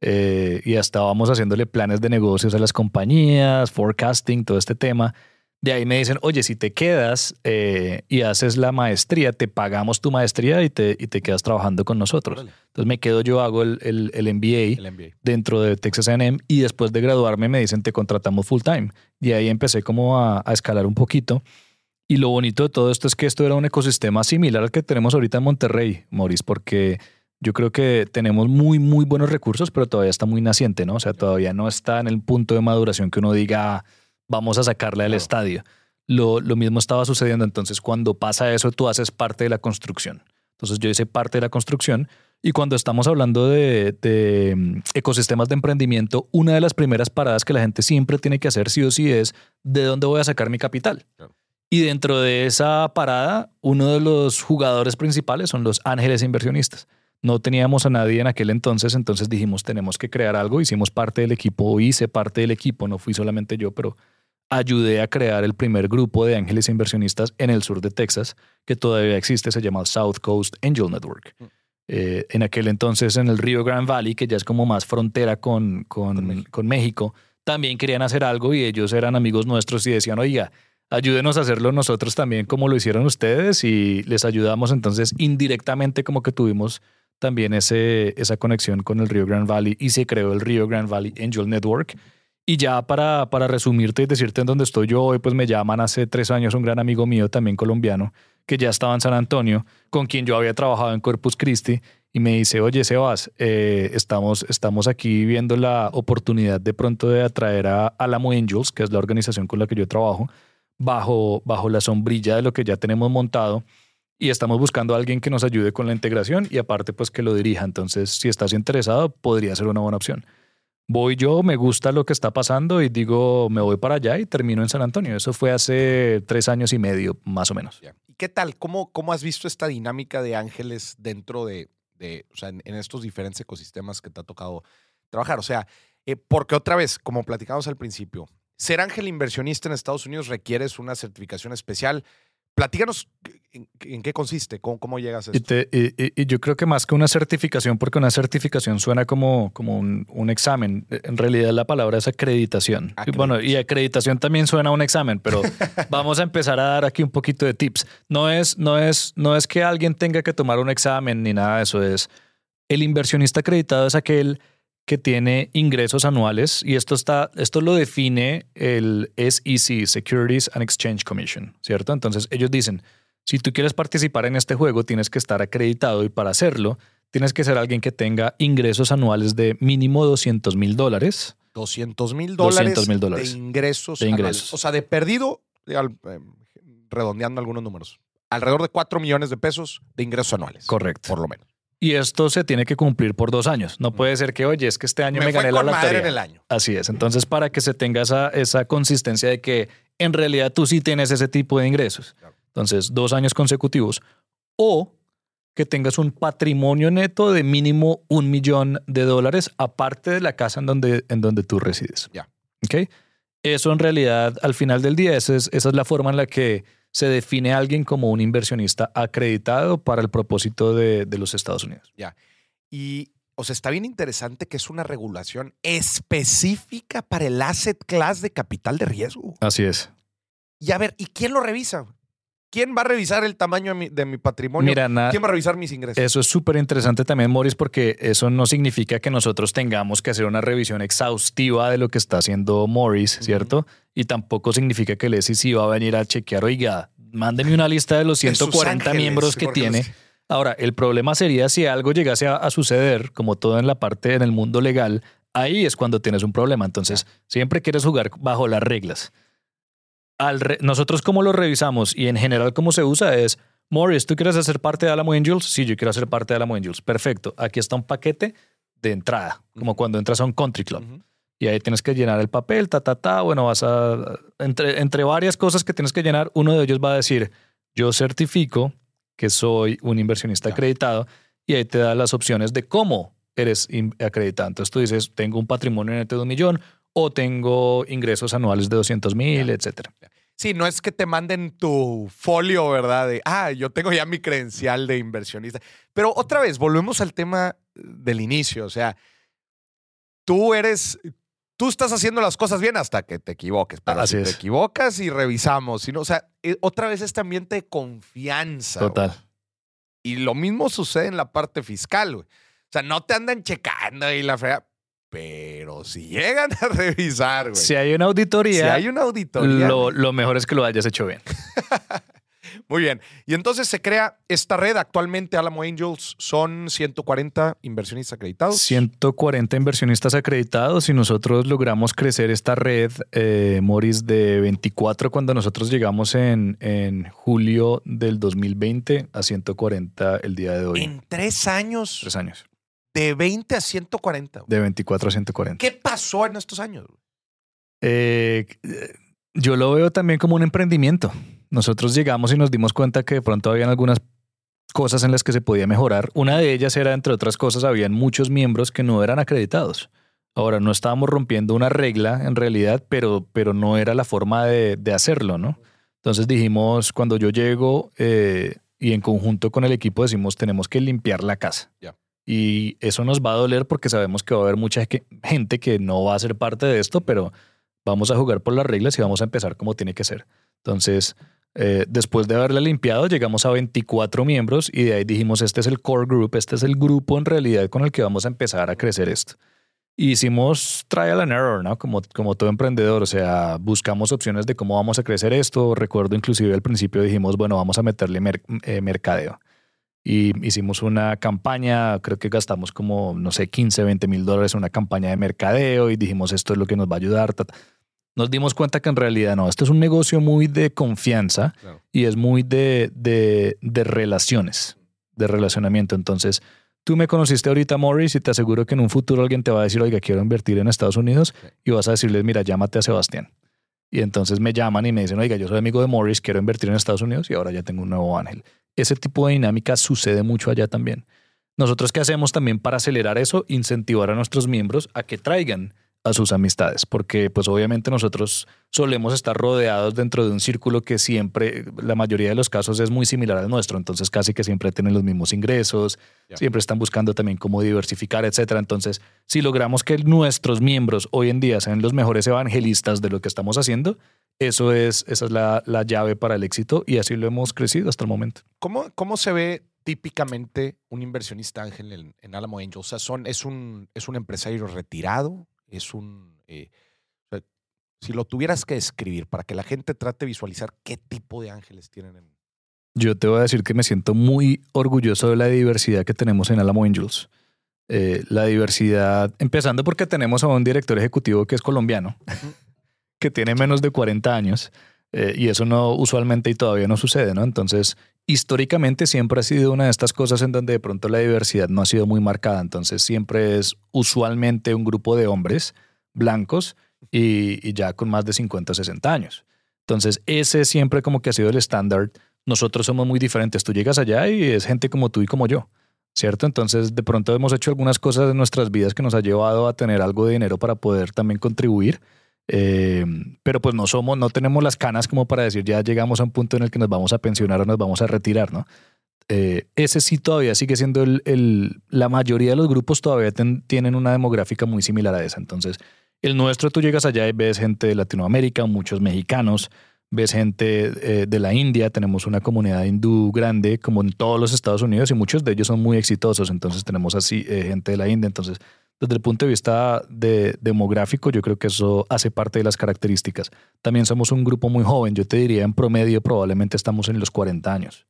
Speaker 2: Eh, y estábamos haciéndole planes de negocios a las compañías, forecasting, todo este tema. De ahí me dicen, oye, si te quedas eh, y haces la maestría, te pagamos tu maestría y te, y te quedas trabajando con nosotros. Entonces me quedo yo, hago el, el, el MBA
Speaker 1: el MBA.
Speaker 2: dentro de Texas A&M y después de graduarme me dicen te contratamos full time. Y ahí empecé como a, a escalar un poquito. Y lo bonito de todo esto es que esto era un ecosistema similar al que tenemos ahorita en Monterrey, Maurice, porque yo creo que tenemos muy, muy buenos recursos, pero todavía está muy naciente, ¿no? O sea, todavía no está en el punto de maduración que uno diga, "Ah, vamos a sacarla del
Speaker 1: Claro.
Speaker 2: estadio. Lo, lo mismo estaba sucediendo. Entonces, cuando pasa eso, tú haces parte de la construcción. Entonces, yo hice parte de la construcción y cuando estamos hablando de, de, mm, ecosistemas de emprendimiento, una de las primeras paradas que la gente siempre tiene que hacer sí o sí es de dónde voy a sacar mi capital.
Speaker 1: Claro.
Speaker 2: Y dentro de esa parada, uno de los jugadores principales son los ángeles inversionistas. No teníamos a nadie en aquel entonces, entonces dijimos, tenemos que crear algo. Hicimos parte del equipo, hice parte del equipo, no fui solamente yo, pero ayudé a crear el primer grupo de ángeles inversionistas en el sur de Texas, que todavía existe, se llama South Coast Angel Network.
Speaker 1: Mm.
Speaker 2: Eh, en aquel entonces en el Río Grand Valley, que ya es como más frontera con, con,
Speaker 1: Con México.
Speaker 2: con México, también querían hacer algo y ellos eran amigos nuestros y decían, oiga, ayúdenos a hacerlo nosotros también como lo hicieron ustedes y les ayudamos. Entonces, indirectamente como que tuvimos también ese, esa conexión con el Río Grand Valley y se creó el Río Grand Valley Angel Network. Y ya para, para resumirte y decirte en dónde estoy yo hoy, pues me llaman hace tres años un gran amigo mío, también colombiano, que ya estaba en San Antonio, con quien yo había trabajado en Corpus Christi, y me dice, oye, Sebas, eh, estamos, estamos aquí viendo la oportunidad de pronto de atraer a Alamo Angels, que es la organización con la que yo trabajo, bajo, bajo la sombrilla de lo que ya tenemos montado y estamos buscando a alguien que nos ayude con la integración y aparte pues que lo dirija. Entonces, si estás interesado, podría ser una buena opción. Voy yo, me gusta lo que está pasando y digo, me voy para allá y termino en San Antonio. Eso fue hace tres años y medio, más o menos.
Speaker 1: ¿Y qué tal? ¿Cómo, ¿Cómo has visto esta dinámica de ángeles dentro de, de o sea, en, en estos diferentes ecosistemas que te ha tocado trabajar? O sea, eh, porque otra vez, como platicamos al principio, ser ángel inversionista en Estados Unidos requieres una certificación especial. Platícanos en, en qué consiste, cómo, cómo llegas a
Speaker 2: Y,
Speaker 1: esto.
Speaker 2: te- y- yo creo que más que una certificación, porque una certificación suena como, como un, un examen, en realidad la palabra es acreditación. Y Bueno, y acreditación también suena a un examen, pero vamos a empezar a dar aquí un poquito de tips. No es, no, es, no es que alguien tenga que tomar un examen ni nada de eso, es el inversionista acreditado es aquel que tiene ingresos anuales y esto está esto lo define el SEC Securities and Exchange Commission, ¿cierto? Entonces ellos dicen, si tú quieres participar en este juego tienes que estar acreditado y para hacerlo tienes que ser alguien que tenga ingresos anuales de mínimo 200 mil dólares.
Speaker 1: 200 mil dólares
Speaker 2: 200,000 dólares
Speaker 1: de ingresos.
Speaker 2: de
Speaker 1: anuales.
Speaker 2: ingresos.
Speaker 1: O sea, de perdido, eh, redondeando algunos números, alrededor de 4 millones de pesos de ingresos anuales.
Speaker 2: Correcto.
Speaker 1: Por lo menos.
Speaker 2: Y esto se tiene que cumplir por dos años. No puede ser que, oye, es que este año me,
Speaker 1: Me,
Speaker 2: gané la lotería.
Speaker 1: en el año.
Speaker 2: Así es. Entonces, para que se tenga esa, esa consistencia de que en realidad tú sí tienes ese tipo de ingresos.
Speaker 1: Claro.
Speaker 2: Entonces, dos años consecutivos. O que tengas un patrimonio neto de mínimo un millón de dólares, aparte de la casa en donde, en donde tú resides.
Speaker 1: Ya.
Speaker 2: ¿Ok? Eso en realidad, al final del día, esa es, esa es la forma en la que se define a alguien como un inversionista acreditado para el propósito de, de los Estados Unidos.
Speaker 1: Y, o sea, está bien interesante que es una regulación específica para el asset class de capital de riesgo.
Speaker 2: Así es.
Speaker 1: Y a ver, ¿y quién lo revisa? ¿Quién va a revisar el tamaño de mi, de mi patrimonio?
Speaker 2: Mira, na-
Speaker 1: ¿Quién va a revisar mis ingresos?
Speaker 2: Eso es súper interesante también, Morris, porque eso no significa que nosotros tengamos que hacer una revisión exhaustiva de lo que está haciendo Morris. ¿cierto? Y tampoco significa que el SEC va a venir a chequear, oiga, mándeme una lista de los
Speaker 1: De sus
Speaker 2: 140
Speaker 1: ángeles,
Speaker 2: miembros que tiene.
Speaker 1: los-
Speaker 2: Ahora, el problema sería si algo llegase a, a suceder, como todo en la parte en el mundo legal, ahí es cuando tienes un problema. Entonces, siempre quieres jugar bajo las reglas. Al re- nosotros cómo lo revisamos y en general cómo se usa es, Morris, ¿tú quieres hacer parte de Alamo Angels? Sí, yo quiero hacer parte de Alamo Angels. Perfecto. Aquí está un paquete de entrada, como cuando entras a un country club. Y ahí tienes que llenar el papel, ta, ta, ta. Bueno, vas a. Entre, entre varias cosas que tienes que llenar, uno de ellos va a decir: yo certifico que soy un inversionista acreditado y ahí te da las opciones de cómo eres acreditado. Entonces tú dices, tengo un patrimonio neto de un millón o tengo ingresos anuales de 200 mil,
Speaker 1: Ya.
Speaker 2: etcétera.
Speaker 1: Sí, no es que te manden tu folio, ¿verdad? De, ah, yo tengo ya mi credencial de inversionista. Pero otra vez, volvemos al tema del inicio. O sea, tú eres, tú estás haciendo las cosas bien hasta que te equivoques. Pero
Speaker 2: Así
Speaker 1: si te equivocas y revisamos, sino, o sea, eh, otra vez este ambiente de confianza.
Speaker 2: Total.
Speaker 1: Y lo mismo sucede en la parte fiscal, güey. O sea, no te andan checando ahí la fea, pero si llegan a revisar, güey.
Speaker 2: Si hay una auditoría,
Speaker 1: Si hay una auditoría.
Speaker 2: lo, lo mejor es que lo hayas hecho bien.
Speaker 1: Muy bien. Y entonces se crea esta red. Actualmente Alamo Angels son 140 inversionistas acreditados.
Speaker 2: 140 inversionistas acreditados y nosotros logramos crecer esta red, eh, Morris, de 24 cuando nosotros llegamos en, en julio del 2020 a 140 el día de hoy.
Speaker 1: En tres años,
Speaker 2: Tres años.
Speaker 1: De 20 a 140.
Speaker 2: De 24 a 140.
Speaker 1: ¿Qué pasó en estos años?
Speaker 2: Eh, eh, yo lo veo también como un emprendimiento. Nosotros llegamos y nos dimos cuenta que de pronto habían algunas cosas en las que se podía mejorar. Una de ellas era, entre otras cosas, habían muchos miembros que no eran acreditados. Ahora, no estábamos rompiendo una regla en realidad, pero, pero no era la forma de, de hacerlo, ¿no? Entonces dijimos, cuando yo llego eh, y en conjunto con el equipo decimos, tenemos que limpiar la casa.
Speaker 1: Ya.
Speaker 2: Y eso nos va a doler porque sabemos que va a haber mucha gente que no va a ser parte de esto, pero vamos a jugar por las reglas y vamos a empezar como tiene que ser. Entonces, eh, después de haberla limpiado, llegamos a 24 miembros y de ahí dijimos, este es el core group, este es el grupo en realidad con el que vamos a empezar a crecer esto. Hicimos trial and error, ¿no? Como, como todo emprendedor, o sea, buscamos opciones de cómo vamos a crecer esto. Recuerdo inclusive al principio dijimos, bueno, vamos a meterle mer- eh, mercadeo. Y hicimos una campaña, creo que gastamos como, no sé, 15, 20 mil dólares en una campaña de mercadeo y dijimos, esto es lo que nos va a ayudar. ta, ta. Nos dimos cuenta que en realidad no, esto es un negocio muy de confianza
Speaker 1: Claro.
Speaker 2: y es muy de, de, de relaciones, de relacionamiento. Entonces, tú me conociste ahorita, Morris, y te aseguro que en un futuro alguien te va a decir, oiga, quiero invertir en Estados Unidos, y vas a decirles, mira, llámate a Sebastián. Y entonces me llaman y me dicen, oiga, yo soy amigo de Morris, quiero invertir en Estados Unidos y ahora ya tengo un nuevo ángel. Ese tipo de dinámica sucede mucho allá también. Nosotros qué hacemos también para acelerar eso, incentivar a nuestros miembros a que traigan a sus amistades, porque pues obviamente nosotros solemos estar rodeados dentro de un círculo que siempre, la mayoría de los casos es muy similar al nuestro, entonces casi que siempre tienen los mismos ingresos, siempre están buscando también cómo diversificar, etcétera. Entonces, si logramos que nuestros miembros hoy en día sean los mejores evangelistas de lo que estamos haciendo, eso es, esa es la, la llave para el éxito y así lo hemos crecido hasta el momento.
Speaker 1: ¿Cómo, cómo se ve típicamente un inversionista ángel en, en Alamo Angels? O sea, son, es, un, ¿es un empresario retirado? ¿Es un... eh, o sea, si lo tuvieras que describir para que la gente trate de visualizar qué tipo de ángeles tienen en...
Speaker 2: Yo te voy a decir que me siento muy orgulloso de la diversidad que tenemos en Alamo Angels. Eh, la diversidad, empezando porque tenemos a un director ejecutivo que es colombiano, que tiene menos de 40 años, eh, y eso no usualmente y todavía no sucede, ¿no? Entonces, históricamente siempre ha sido una de estas cosas en donde de pronto la diversidad no ha sido muy marcada, entonces siempre es usualmente un grupo de hombres blancos y, ya con más de 50 o 60 años. Entonces, ese siempre como que ha sido el estándar nosotros somos muy diferentes. Tú llegas allá y es gente como tú y como yo, ¿cierto? Entonces, de pronto hemos hecho algunas cosas en nuestras vidas que nos ha llevado a tener algo de dinero para poder también contribuir. Eh, pero pues no somos, no tenemos las canas como para decir ya llegamos a un punto en el que nos vamos a pensionar o nos vamos a retirar, ¿no? Eh, ese sí todavía sigue siendo el, el- la mayoría de los grupos todavía ten- tienen una demográfica muy similar a esa. Entonces, el nuestro, tú llegas allá y ves gente de Latinoamérica, muchos mexicanos, ves gente eh, de la India, tenemos una comunidad hindú grande como en todos los Estados Unidos y muchos de ellos son muy exitosos, entonces tenemos así eh, gente de la India, entonces desde el punto de vista de demográfico yo creo que eso hace parte de las características. También somos un grupo muy joven, yo te diría en promedio probablemente estamos en los 40 años.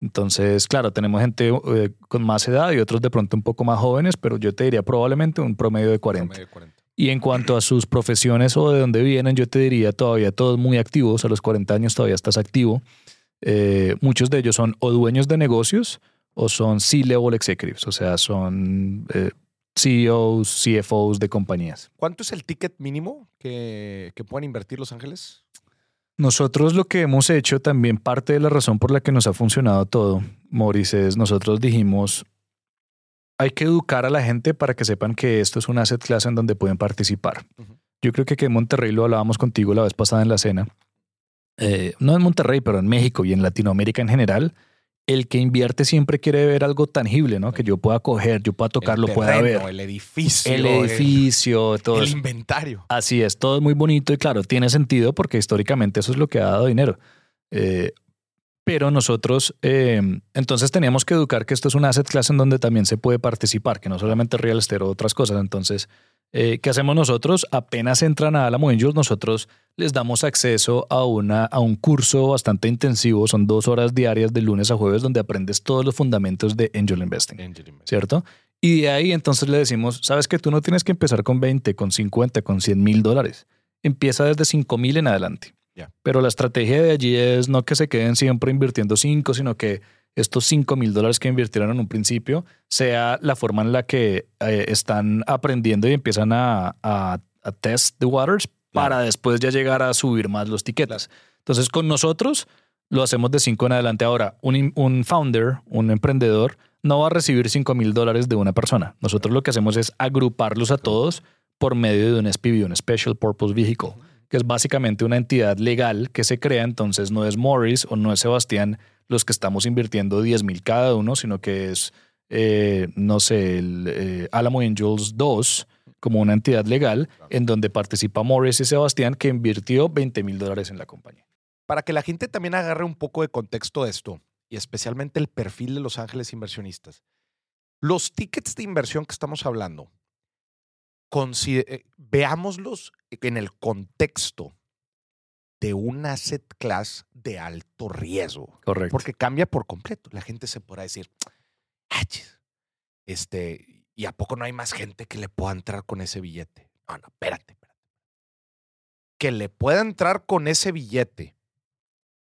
Speaker 2: Entonces, claro, tenemos gente eh, con más edad y otros de pronto un poco más jóvenes, pero yo te diría probablemente un promedio de 40.
Speaker 1: promedio de 40.
Speaker 2: Y en cuanto a sus profesiones o de dónde vienen, yo te diría todavía todos muy activos. A los 40 años todavía estás activo. Eh, muchos de ellos son o dueños de negocios o son C-level executives, o sea, son eh, CEOs, CFOs de compañías.
Speaker 1: ¿Cuánto es el ticket mínimo que, que pueden invertir Los Ángeles?
Speaker 2: Nosotros lo que hemos hecho, también parte de la razón por la que nos ha funcionado todo, Maurice, es nosotros dijimos, hay que educar a la gente para que sepan que esto es un asset class en donde pueden participar. Yo creo que aquí en Monterrey lo hablábamos contigo la vez pasada en la cena. Eh, no en Monterrey, pero en México y en Latinoamérica en general, el que invierte siempre quiere ver algo tangible, ¿no? Que yo pueda coger, yo pueda tocarlo,
Speaker 1: el
Speaker 2: pueda
Speaker 1: terreno,
Speaker 2: ver.
Speaker 1: El edificio.
Speaker 2: El edificio, todo
Speaker 1: El,
Speaker 2: eso.
Speaker 1: inventario.
Speaker 2: Así es, todo es muy bonito y claro, tiene sentido porque históricamente eso es lo que ha dado dinero. Eh, pero nosotros, eh, entonces teníamos que educar que esto es un asset class en donde también se puede participar, que no solamente real estate o otras cosas. Entonces, eh, ¿qué hacemos nosotros? Apenas entran a Alamo Angels, nosotros les damos acceso a, una, a un curso bastante intensivo, son dos horas diarias de lunes a jueves donde aprendes todos los fundamentos de Angel Investing.
Speaker 1: Angel Investing.
Speaker 2: ¿cierto? Y de ahí entonces le decimos, sabes que tú no tienes que empezar con 20, con 50, con 100 mil dólares. Empieza desde 5 mil en adelante. Pero la estrategia de allí es no que se queden siempre invirtiendo 5, sino que estos 5 mil dólares que invirtieron en un principio sea la forma en la que eh, están aprendiendo y empiezan a, a- a test the waters para después ya llegar a subir más los tiquetes. Entonces con nosotros lo hacemos de 5 en adelante. Ahora, un, un founder, un emprendedor, no va a recibir 5 mil dólares de una persona. Nosotros lo que hacemos es agruparlos a todos por medio de un SPV, un Special Purpose Vehicle, que es básicamente una entidad legal que se crea. Entonces no es Morris o no es Sebastián los que estamos invirtiendo 10 mil cada uno, sino que es, eh, no sé, el eh, Alamo Angels 2 como una entidad legal en donde participa Morris y Sebastián que invirtió 20 mil dólares en la compañía.
Speaker 1: Para que la gente también agarre un poco de contexto de esto, y especialmente el perfil de Los Ángeles inversionistas, los tickets de inversión que estamos hablando, eh, veámoslos en el contexto de un asset class de alto riesgo.
Speaker 2: Correcto.
Speaker 1: Porque cambia por completo. La gente se podrá decir, "Ah, este, ¿y a poco no hay más gente que le pueda entrar con ese billete? No, no, espérate, espérate. Que le pueda entrar con ese billete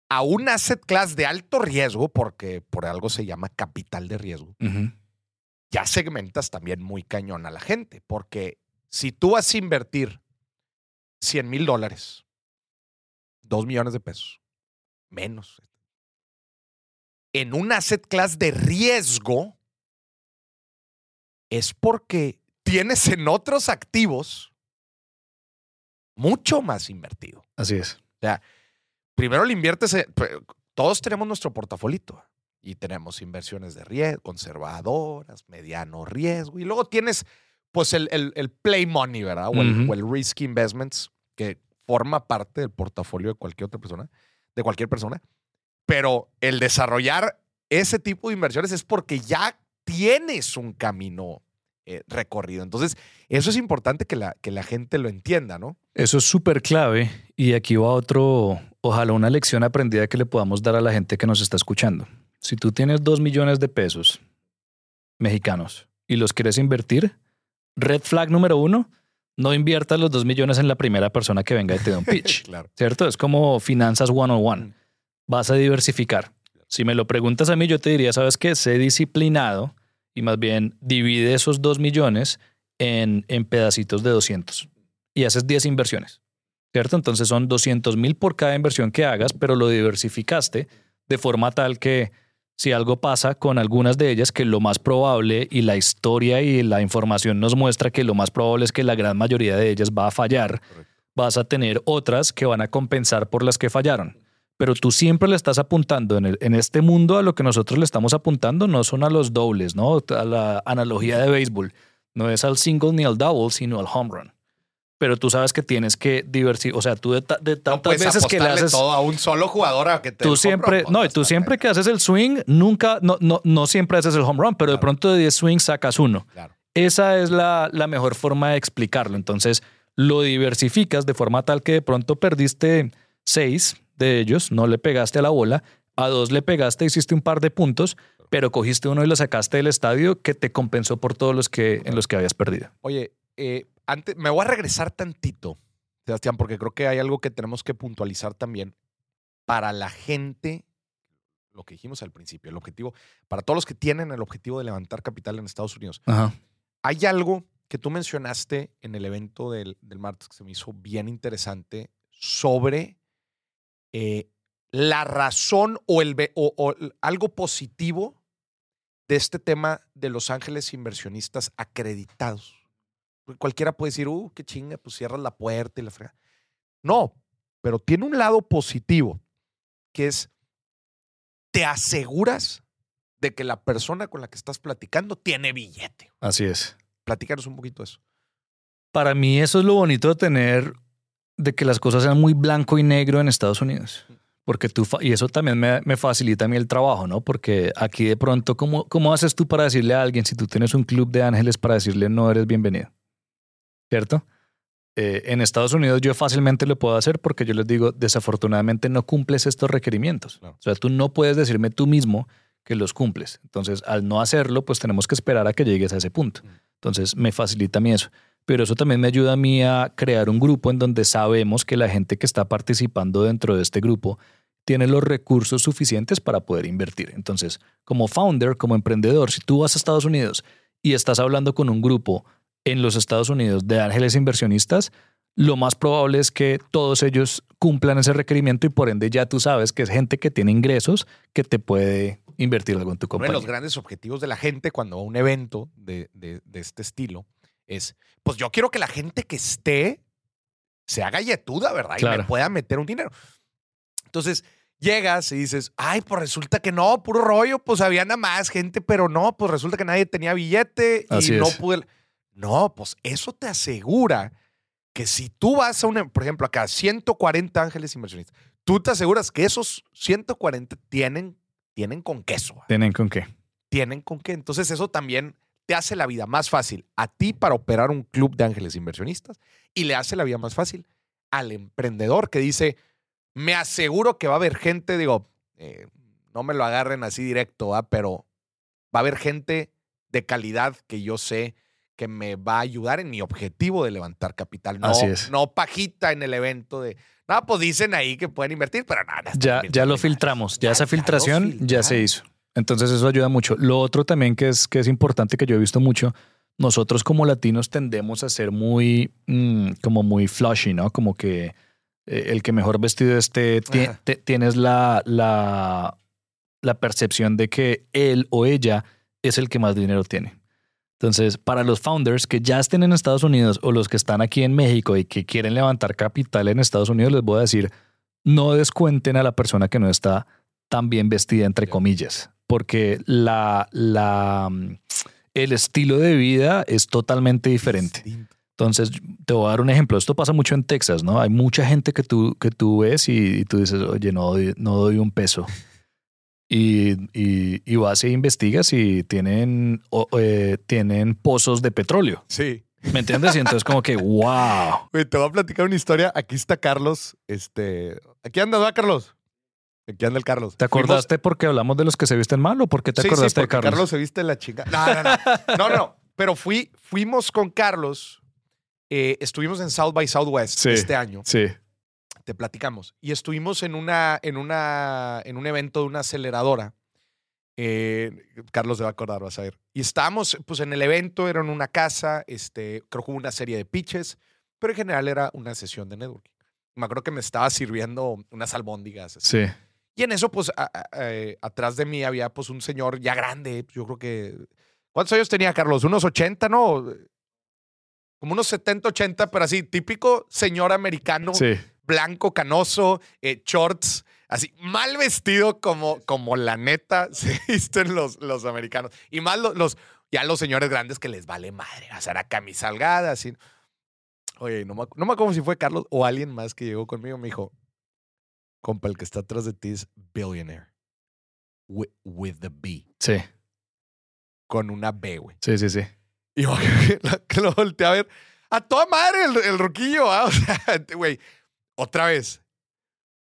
Speaker 1: a un asset class de alto riesgo, porque por algo se llama capital de riesgo, ya segmentas también muy cañón a la gente, porque si tú vas a invertir 100 mil dólares, 2 millones de pesos, menos, en un asset class de riesgo, es porque tienes en otros activos mucho más invertido.
Speaker 2: Así es.
Speaker 1: Primero le inviertes, todos tenemos nuestro portafolito y tenemos inversiones de riesgo, conservadoras, mediano riesgo, y luego tienes pues el, el- el play money, ¿verdad? O el, o risky investments, que forma parte del portafolio de cualquier otra persona, de cualquier persona. Pero el desarrollar ese tipo de inversiones es porque ya tienes un camino eh, recorrido. Entonces, eso es importante que la, que la gente lo entienda, ¿no?
Speaker 2: Eso es súper clave y aquí va otro, ojalá una lección aprendida que le podamos dar a la gente que nos está escuchando. Si tú tienes dos millones de pesos mexicanos y los quieres invertir, red flag número uno, no inviertas los dos millones en la primera persona que venga y te dé un pitch.
Speaker 1: Claro.
Speaker 2: ¿Cierto? Es como finanzas one on one. Vas a diversificar. Si me lo preguntas a mí, yo te diría, ¿sabes qué? Sé disciplinado y más bien divide esos dos millones en, en pedacitos de 200 y haces 10 inversiones. ¿Cierto? Entonces son 200 mil por cada inversión que hagas, pero lo diversificaste de forma tal que si algo pasa con algunas de ellas, que lo más probable y la historia y la información nos muestra que lo más probable es que la gran mayoría de ellas va a fallar,
Speaker 1: Correcto.
Speaker 2: vas a tener otras que van a compensar por las que fallaron. Pero tú siempre le estás apuntando en, el- en este mundo a lo que nosotros le estamos apuntando, no son a los dobles, ¿no? A la analogía de béisbol. No es al single ni al double, sino al home run. Pero tú sabes que tienes que diversificar. O sea, tú de, ta- de
Speaker 1: No
Speaker 2: tantas veces que le haces.
Speaker 1: todo a un solo jugador a que te
Speaker 2: Tú siempre,
Speaker 1: run,
Speaker 2: no, y tú siempre que haces el swing, nunca, no, no, no siempre haces el home run, pero de pronto de 10 swings sacas uno.
Speaker 1: Claro.
Speaker 2: Esa es la, la mejor forma de explicarlo. Entonces, lo diversificas de forma tal que de pronto perdiste seis de ellos, no le pegaste a la bola, a dos le pegaste, hiciste un par de puntos, pero cogiste uno y lo sacaste del estadio que te compensó por todos los que en los que habías perdido.
Speaker 1: Oye, eh, antes, me voy a regresar tantito, Sebastián, porque creo que hay algo que tenemos que puntualizar también para la gente, lo que dijimos al principio, el objetivo, para todos los que tienen el objetivo de levantar capital en Estados Unidos.
Speaker 2: Ajá.
Speaker 1: Hay algo que tú mencionaste en el evento del, del martes que se me hizo bien interesante sobre eh, la razón o, el, o, o algo positivo de este tema de los ángeles inversionistas acreditados. Cualquiera puede decir, uh, qué chinga, pues cierras la puerta y la frega. No, pero tiene un lado positivo, que es, te aseguras de que la persona con la que estás platicando tiene billete.
Speaker 2: Así es.
Speaker 1: Platícanos un poquito eso.
Speaker 2: Para mí eso es lo bonito de tener, de que las cosas sean muy blanco y negro en Estados Unidos. Porque tú, y eso también me, me, facilita a mí el trabajo, ¿no? Porque aquí de pronto, ¿cómo, ¿cómo haces tú para decirle a alguien, si tú tienes un club de ángeles, para decirle no eres bienvenido? ¿Cierto? Eh, en Estados Unidos yo fácilmente lo puedo hacer porque yo les digo, desafortunadamente no cumples estos requerimientos. No. O sea, tú no puedes decirme tú mismo que los cumples. Entonces, al no hacerlo, pues tenemos que esperar a que llegues a ese punto. Entonces, me facilita a mí eso. Pero eso también me ayuda a mí a crear un grupo en donde sabemos que la gente que está participando dentro de este grupo tiene los recursos suficientes para poder invertir. Entonces, como founder, como emprendedor, si tú vas a Estados Unidos y estás hablando con un grupo en los Estados Unidos de ángeles inversionistas, lo más probable es que todos ellos cumplan ese requerimiento y por ende ya tú sabes que es gente que tiene ingresos que te puede invertir algo en tu compañía.
Speaker 1: Uno de los grandes objetivos de la gente cuando va a un evento de, de, de, este estilo es, pues yo quiero que la gente que esté se haga yetuda, ¿verdad? Claro. Y me pueda meter un dinero. Entonces, llegas y dices, ay, pues resulta que no, puro rollo, pues había nada más gente, pero no, pues resulta que nadie tenía billete y
Speaker 2: Así
Speaker 1: no
Speaker 2: es.
Speaker 1: pude. No, pues eso te asegura que si tú vas a una, por ejemplo, acá 140 ángeles inversionistas, tú te aseguras que esos 140 tienen, tienen con queso.
Speaker 2: ¿Tienen con qué?
Speaker 1: Tienen con qué. Entonces eso también te hace la vida más fácil a ti para operar un club de ángeles inversionistas y le hace la vida más fácil al emprendedor que dice, me aseguro que va a haber gente, digo, eh, no me lo agarren así directo, ¿ah? pero va a haber gente de calidad que yo sé que me va a ayudar en mi objetivo de levantar capital. No,
Speaker 2: Así es.
Speaker 1: no pajita en el evento de, no, pues dicen ahí que pueden invertir, pero nada.
Speaker 2: Ya, ya lo filtramos, ya, esa filtración ya, se hizo. Entonces eso ayuda mucho. Lo otro también que es, que es importante que yo he visto mucho, nosotros como latinos tendemos a ser muy, mmm, como muy flashy, ¿no? Como que eh, el que mejor vestido esté, tienes la, la, la percepción de que él o ella es el que más dinero tiene. Entonces, para los founders que ya estén en Estados Unidos o los que están aquí en México y que quieren levantar capital en Estados Unidos, les voy a decir, no descuenten a la persona que no está tan bien vestida, entre comillas, porque la, la, el estilo de vida es totalmente diferente. Entonces, te voy a dar un ejemplo. Esto pasa mucho en Texas, ¿no? Hay mucha gente que tú, que tú ves y, y tú dices, oye, no no doy un peso. Y, y, y, vas e investigas y tienen, o, eh, tienen pozos de petróleo.
Speaker 1: Sí.
Speaker 2: ¿Me entiendes? Y entonces como que, wow.
Speaker 1: Oye, te voy a platicar una historia. Aquí está Carlos. Este, aquí andas, ¿va, Carlos? Aquí anda el Carlos.
Speaker 2: ¿Te acordaste Fuimos... porque hablamos de los que se visten mal o porque te
Speaker 1: sí,
Speaker 2: acordaste
Speaker 1: sí,
Speaker 2: de Carlos?
Speaker 1: Carlos se viste la chica. No, no, no. no, no, no. Pero fui, fuimos con Carlos. Eh, estuvimos en South by Southwest
Speaker 2: sí,
Speaker 1: este año.
Speaker 2: Sí.
Speaker 1: Te platicamos. Y estuvimos en, una, en, una, en un evento de una aceleradora. Eh, Carlos se va a acordar, vas a ver. Y estábamos, pues en el evento, era en una casa, este, creo que hubo una serie de pitches, pero en general era una sesión de networking. Me acuerdo que me estaba sirviendo unas albóndigas. Así.
Speaker 2: Sí.
Speaker 1: Y en eso, pues, a, a, a, atrás de mí había, pues, un señor ya grande. Yo creo que. ¿Cuántos años tenía Carlos? Unos 80, ¿no? Como unos 70, 80, pero así, típico señor americano,
Speaker 2: sí.
Speaker 1: Blanco, canoso, eh, shorts, así, mal vestido como, como la neta se visten los, los americanos. Y más los, los, ya los señores grandes que les vale madre, o sea, era camisa holgada, así. Oye, no me, no me acuerdo si fue Carlos o alguien más que llegó conmigo, me dijo, compa, el que está atrás de ti es billionaire. With, with the B.
Speaker 2: Sí.
Speaker 1: Con una B, güey.
Speaker 2: Sí, sí, sí.
Speaker 1: Y yo que lo volteé a ver. A toda madre el, el roquillo, ¿ah? O sea, güey. Otra vez.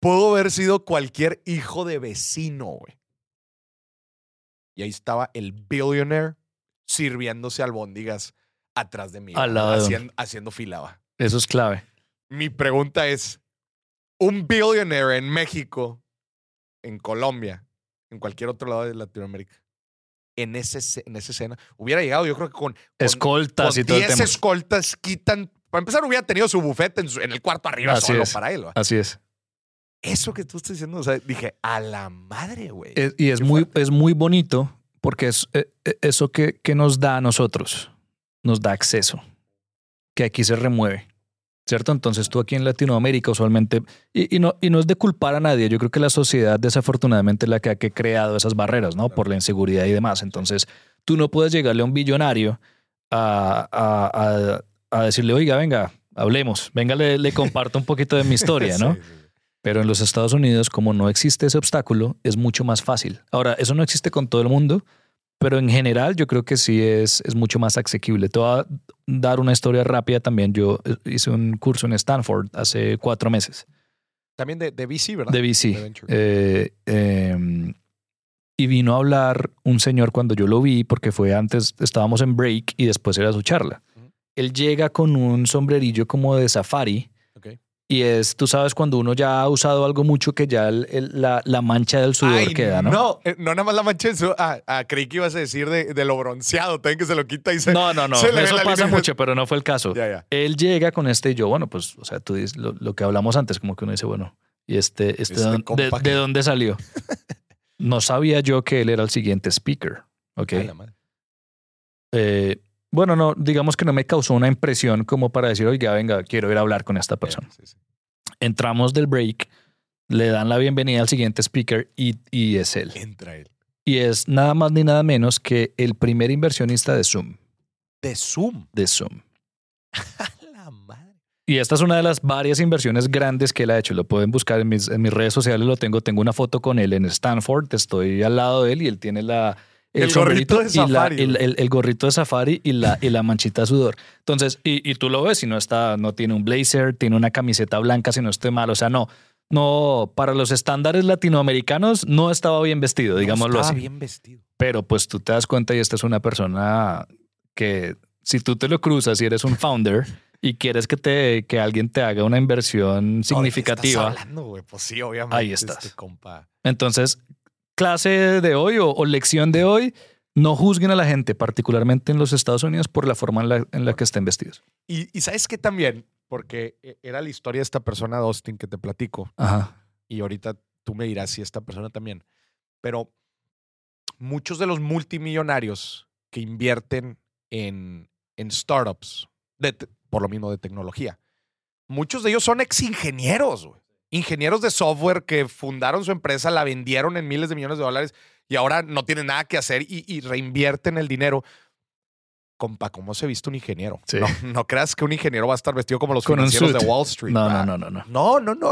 Speaker 1: Pudo haber sido cualquier hijo de vecino, güey. Y ahí estaba el billionaire sirviéndose albóndigas atrás de mí.
Speaker 2: Al lado
Speaker 1: haciendo, haciendo filaba.
Speaker 2: Eso es clave.
Speaker 1: Mi pregunta es: un billionaire en México, en Colombia, en cualquier otro lado de Latinoamérica, en, ese, en esa escena, hubiera llegado, yo creo que con, con
Speaker 2: escoltas
Speaker 1: con
Speaker 2: y todo el
Speaker 1: 10
Speaker 2: tema.
Speaker 1: escoltas quitan. Para empezar, hubiera tenido su bufete en, su, en el cuarto arriba
Speaker 2: Así
Speaker 1: solo
Speaker 2: es.
Speaker 1: para él. ¿va?
Speaker 2: Así es.
Speaker 1: Eso que tú estás diciendo, o sea, dije, a la madre, güey.
Speaker 2: Es- y es
Speaker 1: Qué
Speaker 2: muy,
Speaker 1: fuerte.
Speaker 2: es muy bonito porque es eh, eh, eso que, que nos da a nosotros, nos da acceso, que aquí se remueve. ¿Cierto? Entonces tú aquí en Latinoamérica usualmente, y, y no, y no es de culpar a nadie, yo creo que la sociedad desafortunadamente es la que ha que creado esas barreras, ¿no? Por la inseguridad y demás. Entonces tú no puedes llegarle a un billonario a, a- a- a decirle, oiga, venga, hablemos, venga, le, le comparto un poquito de mi historia, ¿no?
Speaker 1: Sí, sí, sí.
Speaker 2: Pero en los Estados Unidos, como no existe ese obstáculo, es mucho más fácil. Ahora, eso no existe con todo el mundo, pero en general yo creo que sí es, es mucho más asequible. Te voy a dar una historia rápida también. Yo eh, hice un curso en Stanford hace cuatro meses
Speaker 1: También de, de VC, ¿verdad?
Speaker 2: de VC. Eh, eh, y vino a hablar un señor cuando yo lo vi, porque fue antes, estábamos en break y después era su charla. Él llega con un sombrerillo como de safari y es, tú sabes, cuando uno ya ha usado algo mucho que ya el- el- la, la mancha del sudor
Speaker 1: Ay,
Speaker 2: queda, ¿no?
Speaker 1: No, eh, no nada más la mancha de su- Ah, ah, creí que ibas a decir de, de lo bronceado, también que se lo quita y se.
Speaker 2: No, no, no.
Speaker 1: se le ve
Speaker 2: Eso pasa
Speaker 1: línea.
Speaker 2: mucho, pero no fue el caso.
Speaker 1: Ya, ya.
Speaker 2: Él llega con este y yo, bueno, pues, o sea, tú dices lo, lo que hablamos antes, como que uno dice, bueno, ¿y este, este,
Speaker 1: Este
Speaker 2: de, dónde-
Speaker 1: compa
Speaker 2: de-
Speaker 1: que-
Speaker 2: de dónde salió? no sabía yo que él era el siguiente speaker. ¿Ok?
Speaker 1: La madre.
Speaker 2: Eh, bueno, no, digamos que no me causó una impresión como para decir, oiga, venga, quiero ir a hablar con esta persona.
Speaker 1: Sí, sí.
Speaker 2: Entramos del break, le dan la bienvenida al siguiente speaker y, y es él.
Speaker 1: Entra él.
Speaker 2: Y es nada más ni nada menos que el primer inversionista de Zoom.
Speaker 1: De Zoom.
Speaker 2: De Zoom.
Speaker 1: La madre.
Speaker 2: Y esta es una de las varias inversiones grandes que él ha hecho. Lo pueden buscar en mis, en mis redes sociales. Lo tengo. Tengo una foto con él en Stanford. Estoy al lado de él y él tiene la,
Speaker 1: El gorrito de
Speaker 2: la-
Speaker 1: safari,
Speaker 2: el,
Speaker 1: güey.
Speaker 2: el- el gorrito de safari y la, y la manchita de sudor. Entonces, y, y tú lo ves y no está, no tiene un blazer, tiene una camiseta blanca, si no estoy mal. O sea, no, no, para los estándares latinoamericanos no estaba bien vestido, digámoslo
Speaker 1: no estaba
Speaker 2: así.
Speaker 1: bien vestido.
Speaker 2: Pero pues tú te das cuenta y esta es una persona que si tú te lo cruzas y eres un founder y quieres que, te, que alguien te haga una inversión
Speaker 1: No,
Speaker 2: significativa,
Speaker 1: ¿de qué estás hablando, güey? Pues sí, obviamente.
Speaker 2: Ahí estás.
Speaker 1: Este compa.
Speaker 2: entonces clase de hoy o, o lección de hoy, no juzguen a la gente, particularmente en los Estados Unidos, por la forma en la, en la que estén vestidos.
Speaker 1: Y, y sabes qué también, porque eh, era la historia de esta persona de Austin que te platico,
Speaker 2: Ajá.
Speaker 1: y ahorita tú me dirás si esta persona también, pero muchos de los multimillonarios que invierten en, en startups, de por lo mismo de tecnología, muchos de ellos son ex ingenieros, güey. Ingenieros de software que fundaron su empresa, la vendieron en miles de millones de dólares y ahora no tienen nada que hacer y, y reinvierten el dinero. Compa, ¿cómo se viste un ingeniero?
Speaker 2: Sí.
Speaker 1: No, no creas que un ingeniero va a estar vestido como los
Speaker 2: Con
Speaker 1: financieros de. Wall Street.
Speaker 2: No,
Speaker 1: ¿verdad?
Speaker 2: no, no, no, no.
Speaker 1: No, no, no.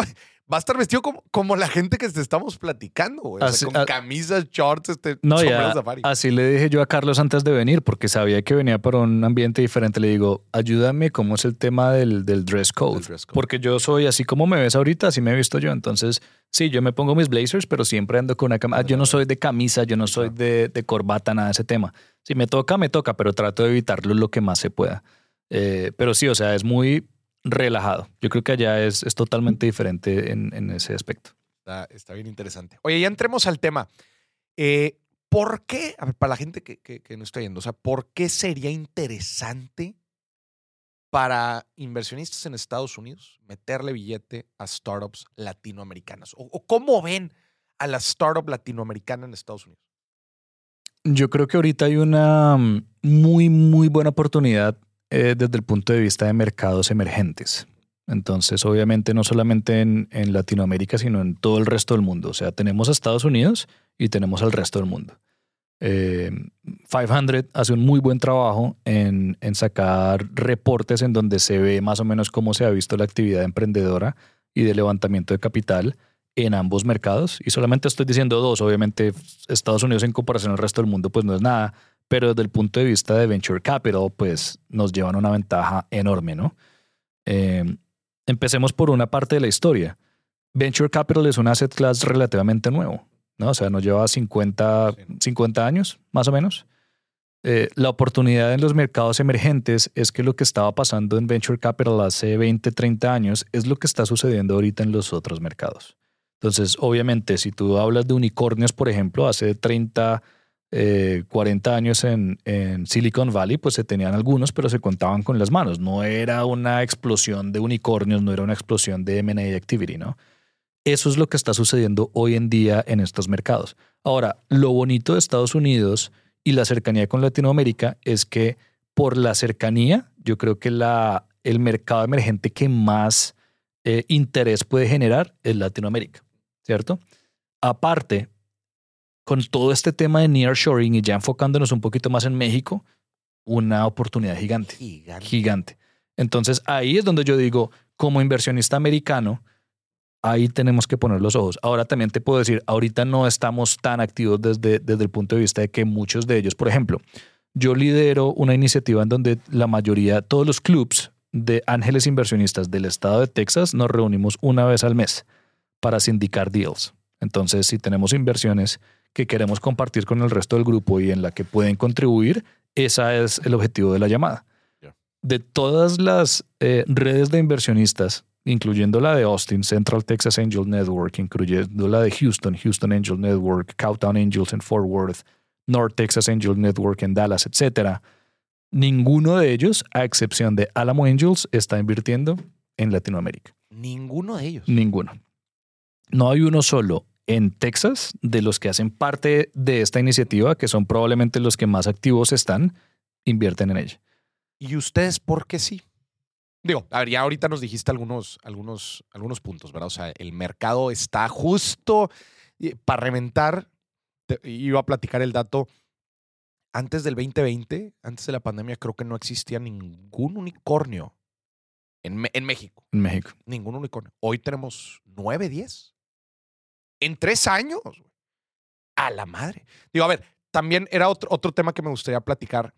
Speaker 1: Va a estar vestido como, como la gente que te estamos platicando, güey. O sea,
Speaker 2: Así-
Speaker 1: con
Speaker 2: a-
Speaker 1: camisas, shorts, este,
Speaker 2: No, ya,
Speaker 1: safari.
Speaker 2: así le dije yo a Carlos antes de venir, porque sabía que venía para un ambiente diferente. Le digo, ayúdame, ¿cómo es el tema del, del dress code?
Speaker 1: Del dress code.
Speaker 2: Porque yo soy así como me ves ahorita, así me he visto yo. Entonces, sí, yo me pongo mis blazers, pero siempre ando con una camisa. Yo no soy de camisa, yo no soy de, de corbata, nada de ese tema. Si me toca, me toca, pero trato de evitarlo lo que más se pueda. Eh, pero sí, o sea, es muy relajado. Yo creo que allá es, es totalmente diferente en, en ese aspecto.
Speaker 1: Está, está bien interesante. Oye, ya entremos al tema. Eh, ¿Por qué, a ver, para la gente que, que, que no está yendo, o sea, ¿por qué sería interesante para inversionistas en Estados Unidos meterle billete a startups latinoamericanas? ¿O, o cómo ven a la startup latinoamericana en Estados Unidos?
Speaker 2: Yo creo que ahorita hay una mm, muy, muy buena oportunidad eh, desde el punto de vista de mercados emergentes. Entonces, obviamente, no solamente en, Latinoamérica, sino en todo el resto del mundo. O sea, tenemos a Estados Unidos y tenemos al resto del mundo. Eh, 500 hace un muy buen trabajo en sacar reportes en donde se ve más o menos cómo se ha visto la actividad emprendedora y de levantamiento de capital en ambos mercados. Y solamente estoy diciendo dos. Obviamente, Estados Unidos en comparación al resto del mundo, pues no es nada. Pero desde el punto de vista de venture capital, pues nos llevan una ventaja enorme, ¿no? Eh, empecemos por una parte de la historia. Venture capital es un asset class relativamente nuevo, ¿no? O sea, nos lleva 50,
Speaker 1: Sí.
Speaker 2: 50 años, más o menos. Eh, la oportunidad en los mercados emergentes es que lo que estaba pasando en venture capital hace 20, 30 años es lo que está sucediendo ahorita en los otros mercados. Entonces, obviamente, si tú hablas de unicornios, por ejemplo, hace 30, eh, 40 años en, en Silicon Valley, pues se tenían algunos, pero se contaban con las manos. No era una explosión de unicornios, no era una explosión de M&A activity, ¿no? Eso es lo que está sucediendo hoy en día en estos mercados. Ahora, lo bonito de Estados Unidos y la cercanía con Latinoamérica es que por la cercanía, yo creo que la, el mercado emergente que más eh, interés puede generar es Latinoamérica, ¿cierto? Aparte, con todo este tema de nearshoring y ya enfocándonos un poquito más en México, una oportunidad gigante,
Speaker 1: Gigante.
Speaker 2: gigante. Entonces ahí es donde yo digo, como inversionista americano, ahí tenemos que poner los ojos. Ahora también te puedo decir, ahorita no estamos tan activos desde, desde el punto de vista de que muchos de ellos, por ejemplo, yo lidero una iniciativa en donde la mayoría, todos los clubs de ángeles inversionistas del estado de Texas nos reunimos una vez al mes para sindicar deals. Entonces, si tenemos inversiones que queremos compartir con el resto del grupo y en la que pueden contribuir, ese es el objetivo de la llamada. De todas las eh, redes de inversionistas, incluyendo la de Austin, Central Texas Angel Network, incluyendo la de Houston, Houston Angel Network, Cowtown Angels en Fort Worth, North Texas Angel Network en Dallas, etcétera. Ninguno de ellos, a excepción de Alamo Angels, está invirtiendo en Latinoamérica.
Speaker 1: Ninguno de ellos.
Speaker 2: Ninguno. No hay uno solo en Texas de los que hacen parte de esta iniciativa, que son probablemente los que más activos están, invierten en ella.
Speaker 1: ¿Y ustedes por qué sí? Digo, a ver, ya ahorita nos dijiste algunos, algunos, algunos puntos, ¿verdad? O sea, el mercado está justo para reventar. Iba a platicar el dato. Antes del 2020, antes de la pandemia, creo que no existía ningún unicornio en, en México.
Speaker 2: En México.
Speaker 1: Ningún unicornio. Hoy tenemos 9, 10. En tres años. A la madre. Digo, a ver, también era otro, otro tema que me gustaría platicar.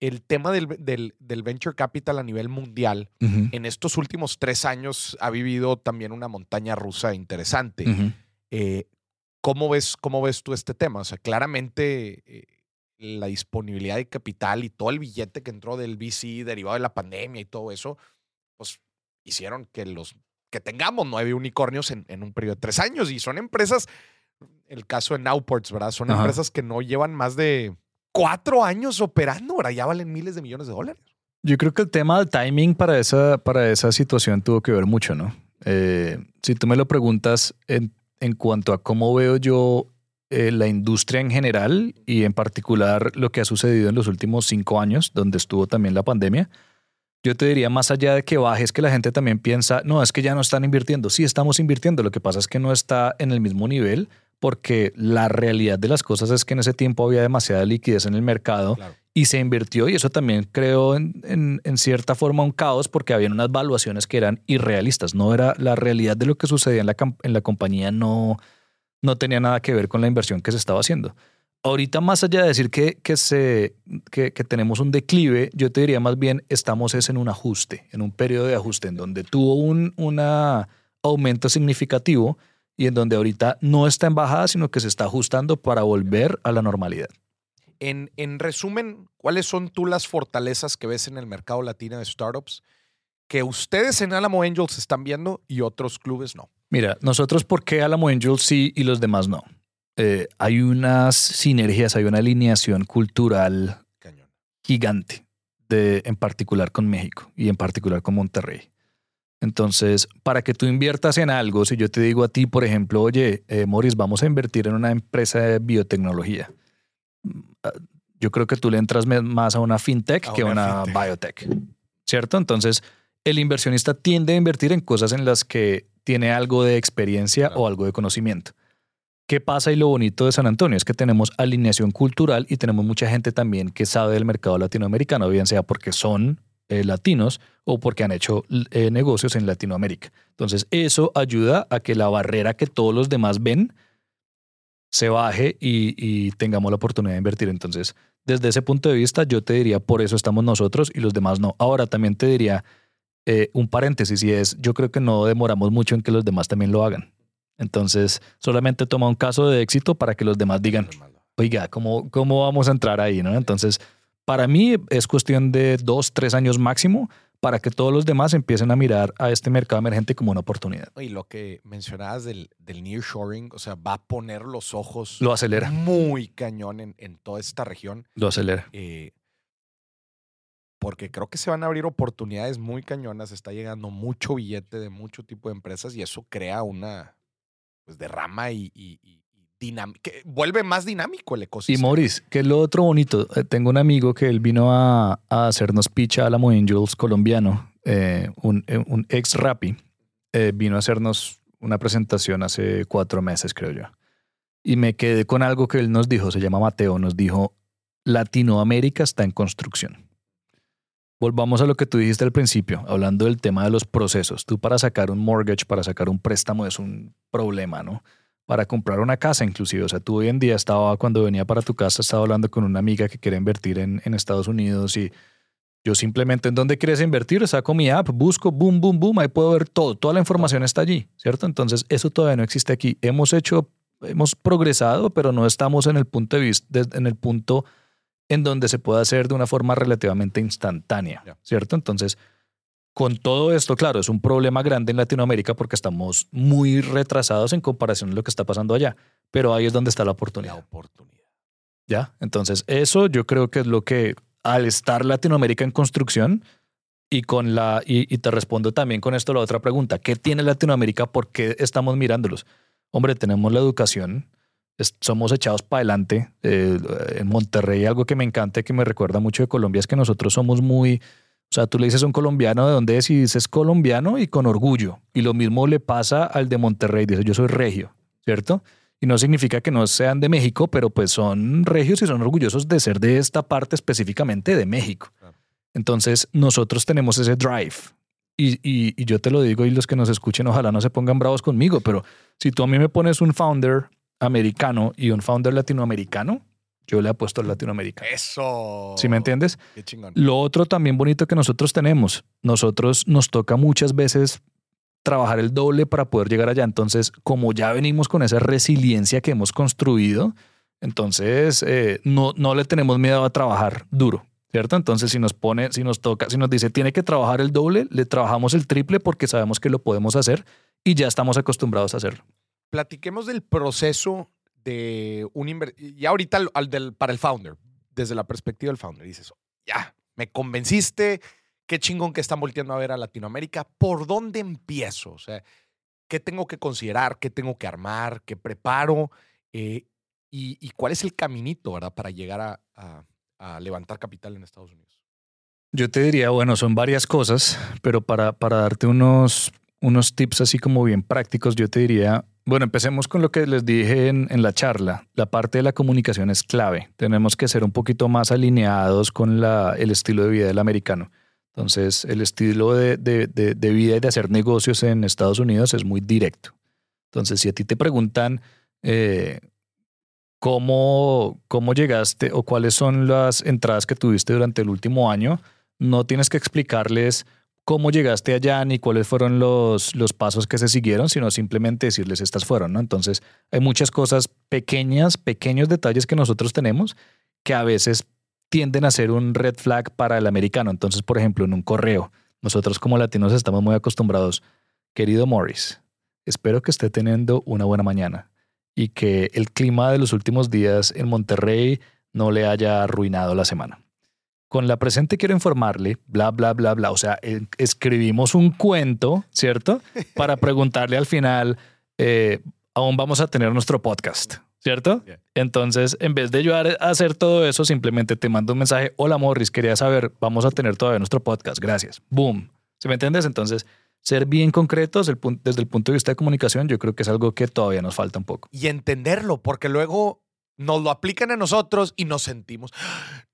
Speaker 1: El tema del, del- del venture capital a nivel mundial en estos últimos tres años ha vivido también una montaña rusa interesante. Eh, ¿cómo, ves, ¿Cómo ves tú este tema? O sea, claramente eh, la disponibilidad de capital y todo el billete que entró del VC derivado de la pandemia y todo eso, pues hicieron que los que tengamos nueve unicornios en, en un periodo de tres años. Y son empresas, el caso de Nowports, ¿verdad? Son
Speaker 2: Ajá.
Speaker 1: empresas que no llevan más de cuatro años operando, ¿verdad? Ya valen miles de millones de dólares.
Speaker 2: Yo creo que el tema del timing para esa, para esa situación tuvo que ver mucho, ¿no? Eh, si tú me lo preguntas en, en cuanto a cómo veo yo eh, la industria en general y en particular lo que ha sucedido en los últimos cinco años, donde estuvo también la pandemia, yo te diría más allá de que baje, es que la gente también piensa, no, es que ya no están invirtiendo. Sí, estamos invirtiendo, lo que pasa es que no está en el mismo nivel porque la realidad de las cosas es que en ese tiempo había demasiada liquidez en el mercado
Speaker 1: Claro.
Speaker 2: y se invirtió y eso también creó en, en- en cierta forma un caos porque habían unas valuaciones que eran irrealistas. No era la realidad de lo que sucedía en la, en la compañía, no, no tenía nada que ver con la inversión que se estaba haciendo. Ahorita, más allá de decir que, que, se, que, que tenemos un declive, yo te diría más bien estamos es en un ajuste, en un periodo de ajuste en donde tuvo un una aumento significativo y en donde ahorita no está en bajada, sino que se está ajustando para volver a la normalidad.
Speaker 1: En, en resumen, ¿cuáles son tú las fortalezas que ves en el mercado latino de startups que ustedes en Alamo Angels están viendo y otros clubes no?
Speaker 2: Mira, nosotros, ¿por qué Alamo Angels sí y los demás no? Eh, hay unas sinergias, hay una alineación cultural
Speaker 1: Cañón.
Speaker 2: gigante, de, en particular con México y en particular con Monterrey. Entonces, para que tú inviertas en algo, si yo te digo a ti, por ejemplo, oye, eh, Morris, vamos a invertir en una empresa de biotecnología, mm, ah, yo creo que tú le entras más a una fintech
Speaker 1: A
Speaker 2: que a
Speaker 1: una
Speaker 2: una biotech, ¿cierto? Entonces, el inversionista tiende a invertir en cosas en las que tiene algo de experiencia
Speaker 1: Claro.
Speaker 2: o algo de conocimiento. ¿Qué pasa? Y lo bonito de San Antonio es que tenemos alineación cultural y tenemos mucha gente también que sabe del mercado latinoamericano, bien sea porque son eh, latinos o porque han hecho eh, negocios en Latinoamérica. Entonces, eso ayuda a que la barrera que todos los demás ven se baje y, tengamos la oportunidad de invertir. Entonces, desde ese punto de vista, yo te diría, por eso estamos nosotros y los demás no. Ahora, también te diría eh, un paréntesis y es, yo creo que no demoramos mucho en que los demás también lo hagan. Entonces, solamente toma un caso de éxito para que los demás digan, oiga, ¿cómo, cómo vamos a entrar ahí? ¿no? Entonces, para mí es cuestión de dos, tres años máximo para que todos los demás empiecen a mirar a este mercado emergente como una oportunidad.
Speaker 1: Y lo que mencionabas del, del nearshoring, o sea, va a poner los ojos
Speaker 2: Lo acelera,
Speaker 1: muy cañón en, en toda esta región.
Speaker 2: lo acelera.
Speaker 1: eh, porque creo que se van a abrir oportunidades muy cañonas. Está llegando mucho billete de mucho tipo de empresas y eso crea una, pues derrama y, y- y- y que vuelve más dinámico el
Speaker 2: Y
Speaker 1: ecosistema.
Speaker 2: Morris, que es lo otro bonito, eh, tengo un amigo que él vino a, a hacernos pitch a Alamo Angels colombiano, eh, un, eh, un ex Rappi, eh, vino a hacernos una presentación hace cuatro meses, creo yo. Y me quedé con algo que él nos dijo, se llama Mateo, nos dijo, Latinoamérica está en construcción. Volvamos a lo que tú dijiste al principio, hablando del tema de los procesos. Tú para sacar un mortgage, para sacar un préstamo es un problema, ¿no? Para comprar una casa inclusive. O sea, tú hoy en día estaba, cuando venía para tu casa, estaba hablando con una amiga que quiere invertir en, en Estados Unidos y yo simplemente, ¿en dónde quieres invertir? Saco mi app, busco, boom, boom, boom, ahí puedo ver todo. Toda la información está allí, ¿cierto? Entonces, eso todavía no existe aquí. Hemos hecho, hemos progresado, pero no estamos en el punto de vista, en el punto en donde se puede hacer de una forma relativamente instantánea. ¿cierto? Entonces, con todo esto, claro, es un problema grande en Latinoamérica porque estamos muy retrasados en comparación a lo que está pasando allá, pero ahí es donde está la
Speaker 1: La
Speaker 2: oportunidad,
Speaker 1: oportunidad.
Speaker 2: ¿ya? Entonces, eso yo creo que es lo que al estar Latinoamérica en construcción y con la y, y te respondo también con esto la otra pregunta, ¿qué tiene Latinoamérica? ¿Por qué estamos mirándolos? Hombre, tenemos la educación, somos echados para adelante. Eh, en Monterrey, algo que me encanta y que me recuerda mucho de Colombia es que nosotros somos muy. O sea, tú le dices a un colombiano de dónde es y dices colombiano y con orgullo. Y lo mismo le pasa al de Monterrey, dice yo soy regio, ¿cierto? Y no significa que no sean de México, pero pues son regios y son orgullosos de ser de esta parte específicamente de México. Entonces, nosotros tenemos ese drive. Y, y- y yo te lo digo y los que nos escuchen, ojalá no se pongan bravos conmigo, pero si tú a mí me pones un founder americano y un founder latinoamericano, yo le apuesto al latinoamericano.
Speaker 1: Eso.
Speaker 2: ¿Sí me entiendes?
Speaker 1: Qué chingón.
Speaker 2: Lo otro también bonito que nosotros tenemos, nosotros nos toca muchas veces trabajar el doble para poder llegar allá. Entonces, como ya venimos con esa resiliencia que hemos construido, entonces eh, no, no le tenemos miedo a trabajar duro, ¿cierto? Entonces, si nos pone, si nos toca, si nos dice tiene que trabajar el doble, le trabajamos el triple porque sabemos que lo podemos hacer y ya estamos acostumbrados a hacerlo.
Speaker 1: Platiquemos del proceso de un inver- Y ahorita al, del, para el founder, desde la perspectiva del founder, dices, ya, me convenciste, qué chingón que están volteando a ver a Latinoamérica, ¿por dónde empiezo? O sea, ¿qué tengo que considerar? ¿Qué tengo que armar? ¿Qué preparo? Eh, y, y cuál es el caminito, verdad, para llegar a, a- a levantar capital en Estados Unidos?
Speaker 2: Yo te diría, bueno, son varias cosas, pero para, para darte unos, unos tips así como bien prácticos, yo te diría, bueno, empecemos con lo que les dije en, en la charla. La parte de la comunicación es clave. Tenemos que ser un poquito más alineados con la, el estilo de vida del americano. Entonces, el estilo de, de- de- de vida y de hacer negocios en Estados Unidos es muy directo. Entonces, si a ti te preguntan eh, cómo, cómo llegaste o cuáles son las entradas que tuviste durante el último año, no tienes que explicarles cómo llegaste allá ni cuáles fueron los, los pasos que se siguieron, sino simplemente decirles estas fueron. Entonces, hay muchas cosas pequeñas, pequeños detalles que nosotros tenemos que a veces tienden a ser un red flag para el americano. Entonces, por ejemplo, en un correo, nosotros como latinos estamos muy acostumbrados, querido Morris, espero que esté teniendo una buena mañana y que el clima de los últimos días en Monterrey no le haya arruinado la semana. Con la presente quiero informarle, bla, bla, bla, bla. O sea, eh, escribimos un cuento, ¿cierto? Para preguntarle al final, eh, aún vamos a tener nuestro podcast, ¿cierto? Entonces, en vez de ayudar a hacer todo eso, simplemente te mando un mensaje, hola Morris, quería saber, vamos a tener todavía nuestro podcast, gracias. Boom. ¿Sí me entiendes? Entonces, ser bien concretos desde el punto de vista de comunicación, yo creo que es algo que todavía nos falta un poco.
Speaker 1: y entenderlo, porque luego nos lo aplican a nosotros y nos sentimos, "Ah,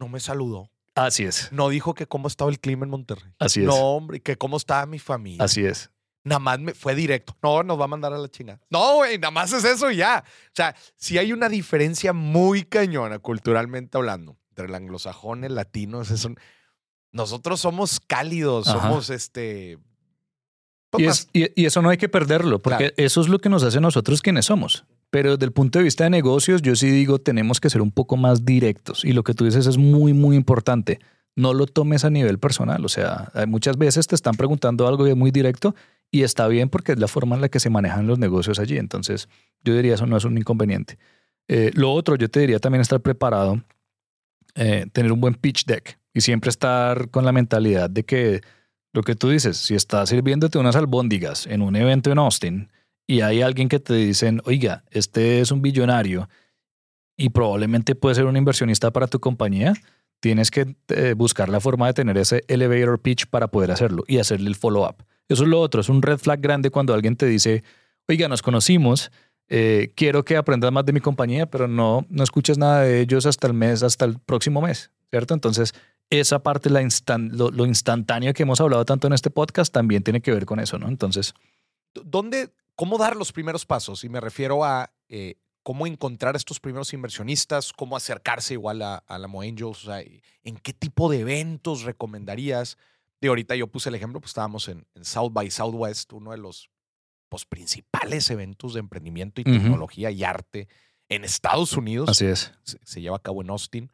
Speaker 1: no me saludó,
Speaker 2: Así es,
Speaker 1: no dijo que cómo estaba el clima en Monterrey.
Speaker 2: así es,
Speaker 1: No, hombre, que cómo estaba mi familia.
Speaker 2: así es.
Speaker 1: Nada más me fue directo. No, nos va a mandar a la chingada. No, güey, nada más es eso y ya. O sea, sí hay una diferencia muy cañona culturalmente hablando entre el anglosajón el latino. es un- nosotros somos cálidos,
Speaker 2: Ajá.
Speaker 1: somos este. pues,
Speaker 2: Y,
Speaker 1: más-
Speaker 2: es- y- y eso no hay que perderlo, porque eso es lo que nos hace nosotros quienes somos. Pero desde el punto de vista de negocios, yo sí digo, tenemos que ser un poco más directos. Y lo que tú dices es muy, muy importante. No lo tomes a nivel personal. O sea, muchas veces te están preguntando algo y muy directo y está bien porque es la forma en la que se manejan los negocios allí. Entonces, yo diría eso no es un inconveniente. Eh, lo otro, yo te diría también estar preparado, eh, tener un buen pitch deck y siempre estar con la mentalidad de que lo que tú dices, si estás sirviéndote unas albóndigas en un evento en Austin y hay alguien que te dicen, oiga, este es un billonario y probablemente puede ser un inversionista para tu compañía, tienes que eh, buscar la forma de tener ese elevator pitch para poder hacerlo y hacerle el follow-up. Eso es lo otro, es un red flag grande cuando alguien te dice, oiga, nos conocimos, eh, quiero que aprendas más de mi compañía, pero no, no escuches nada de ellos hasta el mes, hasta el próximo mes, ¿cierto? Entonces, esa parte, la lo, lo, instantáneo que hemos hablado tanto en este podcast, también tiene que ver con eso, ¿no? Entonces...
Speaker 1: ¿Dónde, cómo dar los primeros pasos? Y me refiero a eh, cómo encontrar estos primeros inversionistas, cómo acercarse igual a, a la Mo Angels, o sea, en qué tipo de eventos recomendarías. De ahorita yo puse el ejemplo, pues estábamos en, en South by Southwest, uno de los pues, principales eventos de emprendimiento y tecnología y arte en Estados Unidos.
Speaker 2: Así es.
Speaker 1: Se, lleva a cabo en Austin.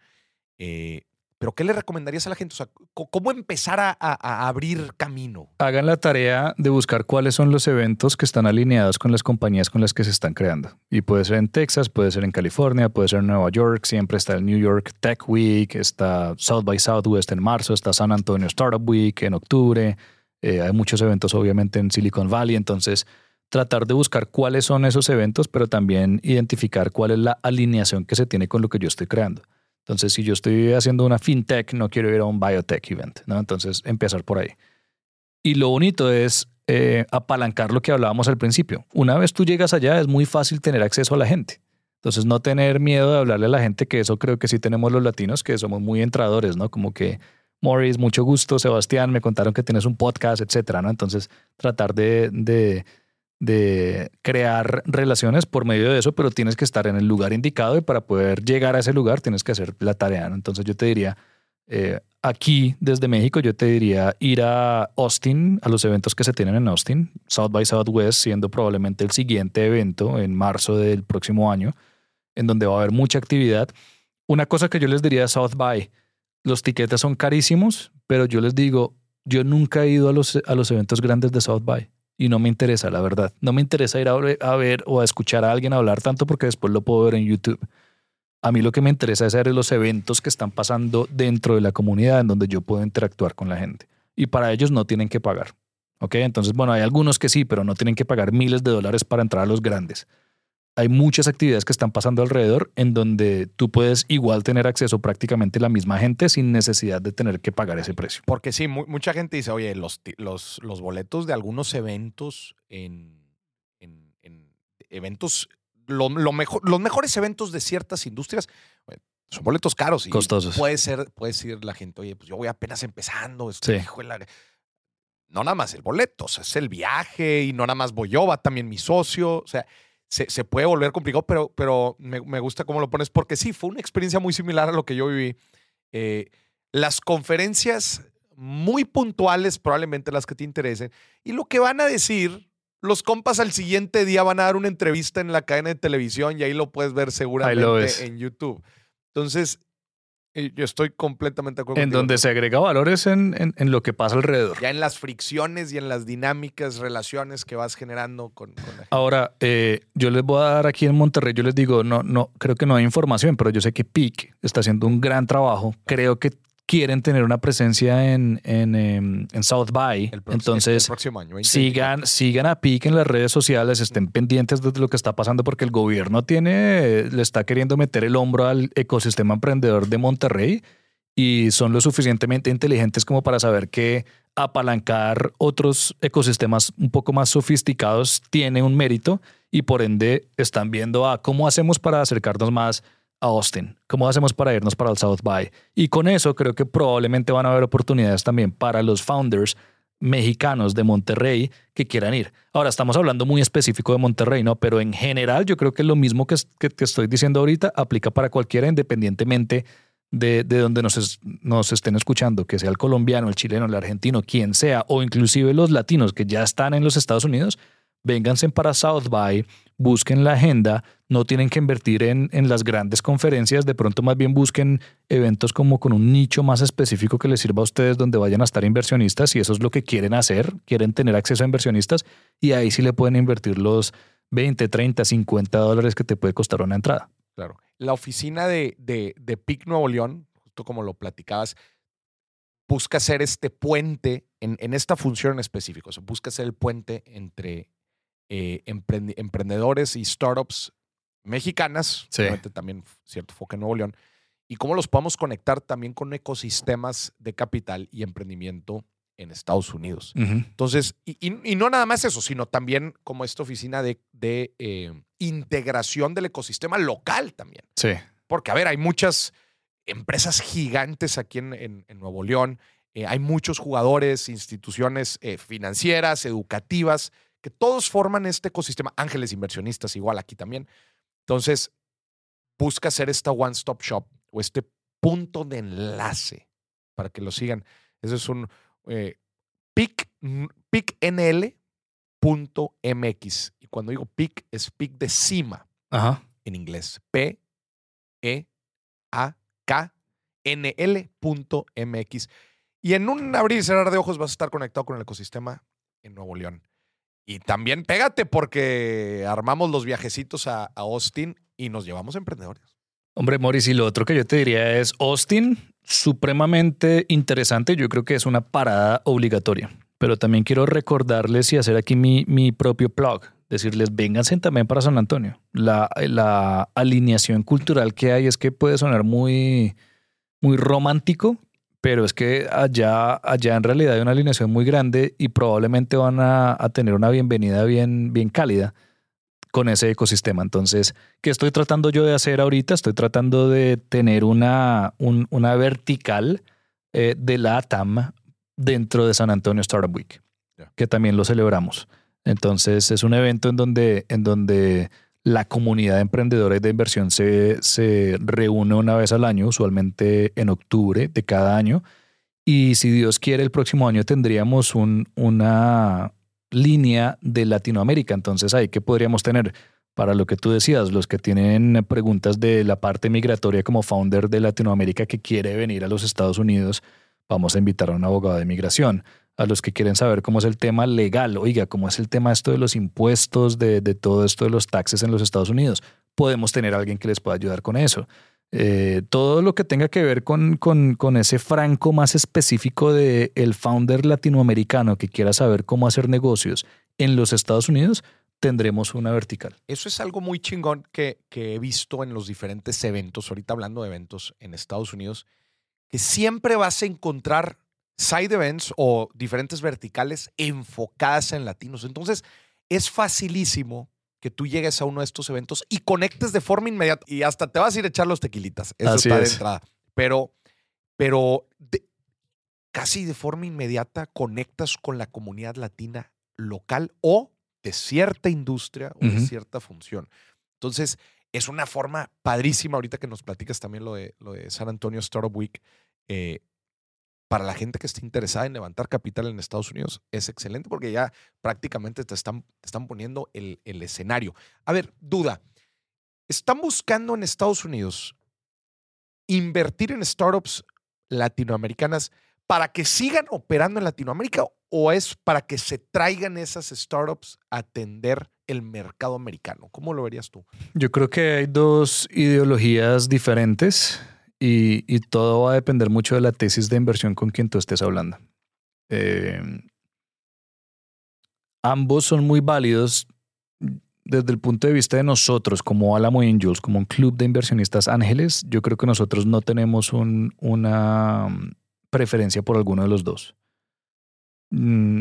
Speaker 1: Eh, pero, ¿qué le recomendarías a la gente? O sea, ¿cómo empezar a, abrir camino?
Speaker 2: Hagan la tarea de buscar cuáles son los eventos que están alineados con las compañías con las que se están creando. Y puede ser en Texas, puede ser en California, puede ser en Nueva York. Siempre está el New York Tech Week, está South by Southwest en marzo, está San Antonio Startup Week en octubre. Eh, hay muchos eventos, obviamente, en Silicon Valley. Entonces, tratar de buscar cuáles son esos eventos, pero también identificar cuál es la alineación que se tiene con lo que yo estoy creando. Entonces, si yo estoy haciendo una fintech, no quiero ir a un biotech event, ¿no? Entonces, empezar por ahí. Y lo bonito es eh, apalancar lo que hablábamos al principio. Una vez tú llegas allá, es muy fácil tener acceso a la gente. Entonces, no tener miedo de hablarle a la gente, que eso creo que sí tenemos los latinos, que somos muy entradores, ¿no? Como que, Morris, mucho gusto, Sebastián, me contaron que tienes un podcast, etcétera, ¿no? Entonces, tratar de, de de crear relaciones por medio de eso, pero tienes que estar en el lugar indicado y para poder llegar a ese lugar tienes que hacer la tarea. Entonces yo te diría, eh, aquí desde México, yo te diría ir a Austin, a los eventos que se tienen en Austin, South by Southwest siendo probablemente el siguiente evento en marzo del próximo año, en donde va a haber mucha actividad. Una cosa que yo les diría a South by, los tiquetes son carísimos, pero yo les digo, yo nunca he ido a los, a los eventos grandes de South by y no me interesa, la verdad. No me interesa ir a, ver o a escuchar a alguien hablar tanto porque después lo puedo ver en YouTube. A mí lo que me interesa es ver los eventos que están pasando dentro de la comunidad en donde yo puedo interactuar con la gente. Y para ellos no tienen que pagar. ¿Ok? Entonces, bueno, hay algunos que sí, pero no tienen que pagar miles de dólares para entrar a los grandes hay muchas actividades que están pasando alrededor en donde tú puedes igual tener acceso prácticamente a la misma gente sin necesidad de tener que pagar ese precio.
Speaker 1: Porque sí, mucha gente dice, oye, los, los, los boletos de algunos eventos en, en, eventos, lo, mejor, los mejores eventos de ciertas industrias, son boletos caros y
Speaker 2: costosos.
Speaker 1: Puede ser, puede decir la gente, oye, pues yo voy apenas empezando, estoy, no nada más el boleto, es el viaje y no nada más voy yo, va también mi socio, o sea, se, puede volver complicado, pero, pero me, gusta cómo lo pones, porque sí, fue una experiencia muy similar a lo que yo viví. Eh, las conferencias muy puntuales, probablemente las que te interesen, y lo que van a decir, los compas al siguiente día van a dar una entrevista en la cadena de televisión y ahí lo puedes ver seguramente en YouTube. Entonces, yo estoy completamente de acuerdo.
Speaker 2: En donde se agrega valores en, en, lo que pasa alrededor.
Speaker 1: Ya en las fricciones y en las dinámicas, relaciones que vas generando con, la gente.
Speaker 2: Ahora, eh, yo les voy a dar aquí en Monterrey, yo les digo, no, no, creo que no hay información, pero yo sé que PIC está haciendo un gran trabajo. Creo que quieren tener una presencia en, en, em, en South By. Entonces, sigan, sigan a PIC en las redes sociales, estén pendientes de lo que está pasando porque el gobierno tiene, le está queriendo meter el hombro al ecosistema emprendedor de Monterrey y son lo suficientemente inteligentes como para saber que apalancar otros ecosistemas un poco más sofisticados tiene un mérito y por ende están viendo a cómo hacemos para acercarnos más a Austin? ¿Cómo hacemos para irnos para el South By? Y con eso creo que probablemente van a haber oportunidades también para los founders mexicanos de Monterrey que quieran ir. Ahora, estamos hablando muy específico de Monterrey, ¿no? Pero en general yo creo que lo mismo que, que, estoy diciendo ahorita aplica para cualquiera independientemente de, de donde nos, nos estén escuchando, que sea el colombiano, el chileno, el argentino, quien sea, o inclusive los latinos que ya están en los Estados Unidos, vénganse para South By, busquen la agenda, no tienen que invertir en, en, las grandes conferencias, de pronto más bien busquen eventos como con un nicho más específico que les sirva a ustedes donde vayan a estar inversionistas, y eso es lo que quieren hacer, quieren tener acceso a inversionistas, y ahí sí le pueden invertir los 20, 30, 50 dólares que te puede costar una entrada.
Speaker 1: Claro. La oficina de, de, de PIC Nuevo León, justo como lo platicabas, busca ser este puente en, en esta función en específico, o busca ser el puente entre eh, emprendedores y startups mexicanas,
Speaker 2: Sí.
Speaker 1: también cierto foco en Nuevo León, y cómo los podemos conectar también con ecosistemas de capital y emprendimiento en Estados Unidos. Entonces, y, y- y no nada más eso, sino también como esta oficina de, de, eh, integración del ecosistema local también.
Speaker 2: Sí.
Speaker 1: Porque, a ver, hay muchas empresas gigantes aquí en, en- en Nuevo León, eh, hay muchos jugadores, instituciones eh, financieras, educativas, que todos forman este ecosistema. Ángeles inversionistas igual aquí también. Entonces, busca hacer esta one-stop shop o este punto de enlace para que lo sigan. Ese es un eh, pic, picnl.mx. Y cuando digo pic, es pic de cima
Speaker 2: Ajá.
Speaker 1: en inglés. P E A K N L punto MX. Y en un abrir y cerrar de ojos vas a estar conectado con el ecosistema en Nuevo León. Y también pégate porque armamos los viajecitos a, Austin y nos llevamos emprendedores.
Speaker 2: Hombre, Morris, y lo otro que yo te diría es Austin, supremamente interesante. Yo creo que es una parada obligatoria. Pero también quiero recordarles y hacer aquí mi, mi propio plug. Decirles, vénganse también para San Antonio. La, la alineación cultural que hay es que puede sonar muy, muy romántico, pero es que allá, allá en realidad hay una alineación muy grande y probablemente van a, a tener una bienvenida bien, bien cálida con ese ecosistema. Entonces, ¿qué estoy tratando yo de hacer ahorita? Estoy tratando de tener una, un- una vertical eh, de la ATAM dentro de San Antonio Startup Week, que también lo celebramos. Entonces, es un evento en donde, en donde la comunidad de emprendedores de inversión se, se reúne una vez al año, usualmente en octubre de cada año. Y si Dios quiere, el próximo año tendríamos un, una línea de Latinoamérica. Entonces, ahí que podríamos tener para lo que tú decías, los que tienen preguntas de la parte migratoria como founder de Latinoamérica que quiere venir a los Estados Unidos, vamos a invitar a un abogado de migración. A los que quieren saber cómo es el tema legal, oiga, cómo es el tema esto de los impuestos, de, de todo esto de los taxes en los Estados Unidos, podemos tener a alguien que les pueda ayudar con eso. Eh, todo lo que tenga que ver con, con, con ese franco más específico de el founder latinoamericano que quiera saber cómo hacer negocios en los Estados Unidos, tendremos una vertical.
Speaker 1: Eso es algo muy chingón que, que he visto en los diferentes eventos, ahorita hablando de eventos en Estados Unidos, que siempre vas a encontrar side events o diferentes verticales enfocadas en latinos. Entonces, es facilísimo que tú llegues a uno de estos eventos y conectes de forma inmediata y hasta te vas a ir a echar los tequilitas. Eso
Speaker 2: Así
Speaker 1: está de
Speaker 2: es.
Speaker 1: entrada. Pero, pero de- casi de forma inmediata conectas con la comunidad latina local o de cierta industria o de cierta función. Entonces, es una forma padrísima ahorita que nos platicas también lo de, lo de San Antonio Startup Week. eh, para la gente que esté interesada en levantar capital en Estados Unidos, es excelente porque ya prácticamente te están, están poniendo el, el escenario. A ver, duda. ¿Están buscando en Estados Unidos invertir en startups latinoamericanas para que sigan operando en Latinoamérica o es para que se traigan esas startups a atender el mercado americano? ¿Cómo lo verías tú?
Speaker 2: Yo creo que hay dos ideologías diferentes y, todo va a depender mucho de la tesis de inversión con quien tú estés hablando. Eh, ambos son muy válidos desde el punto de vista de nosotros como Alamo Angels, como un club de inversionistas ángeles. Yo creo que nosotros no tenemos un- una mm, preferencia por alguno de los dos. Mm,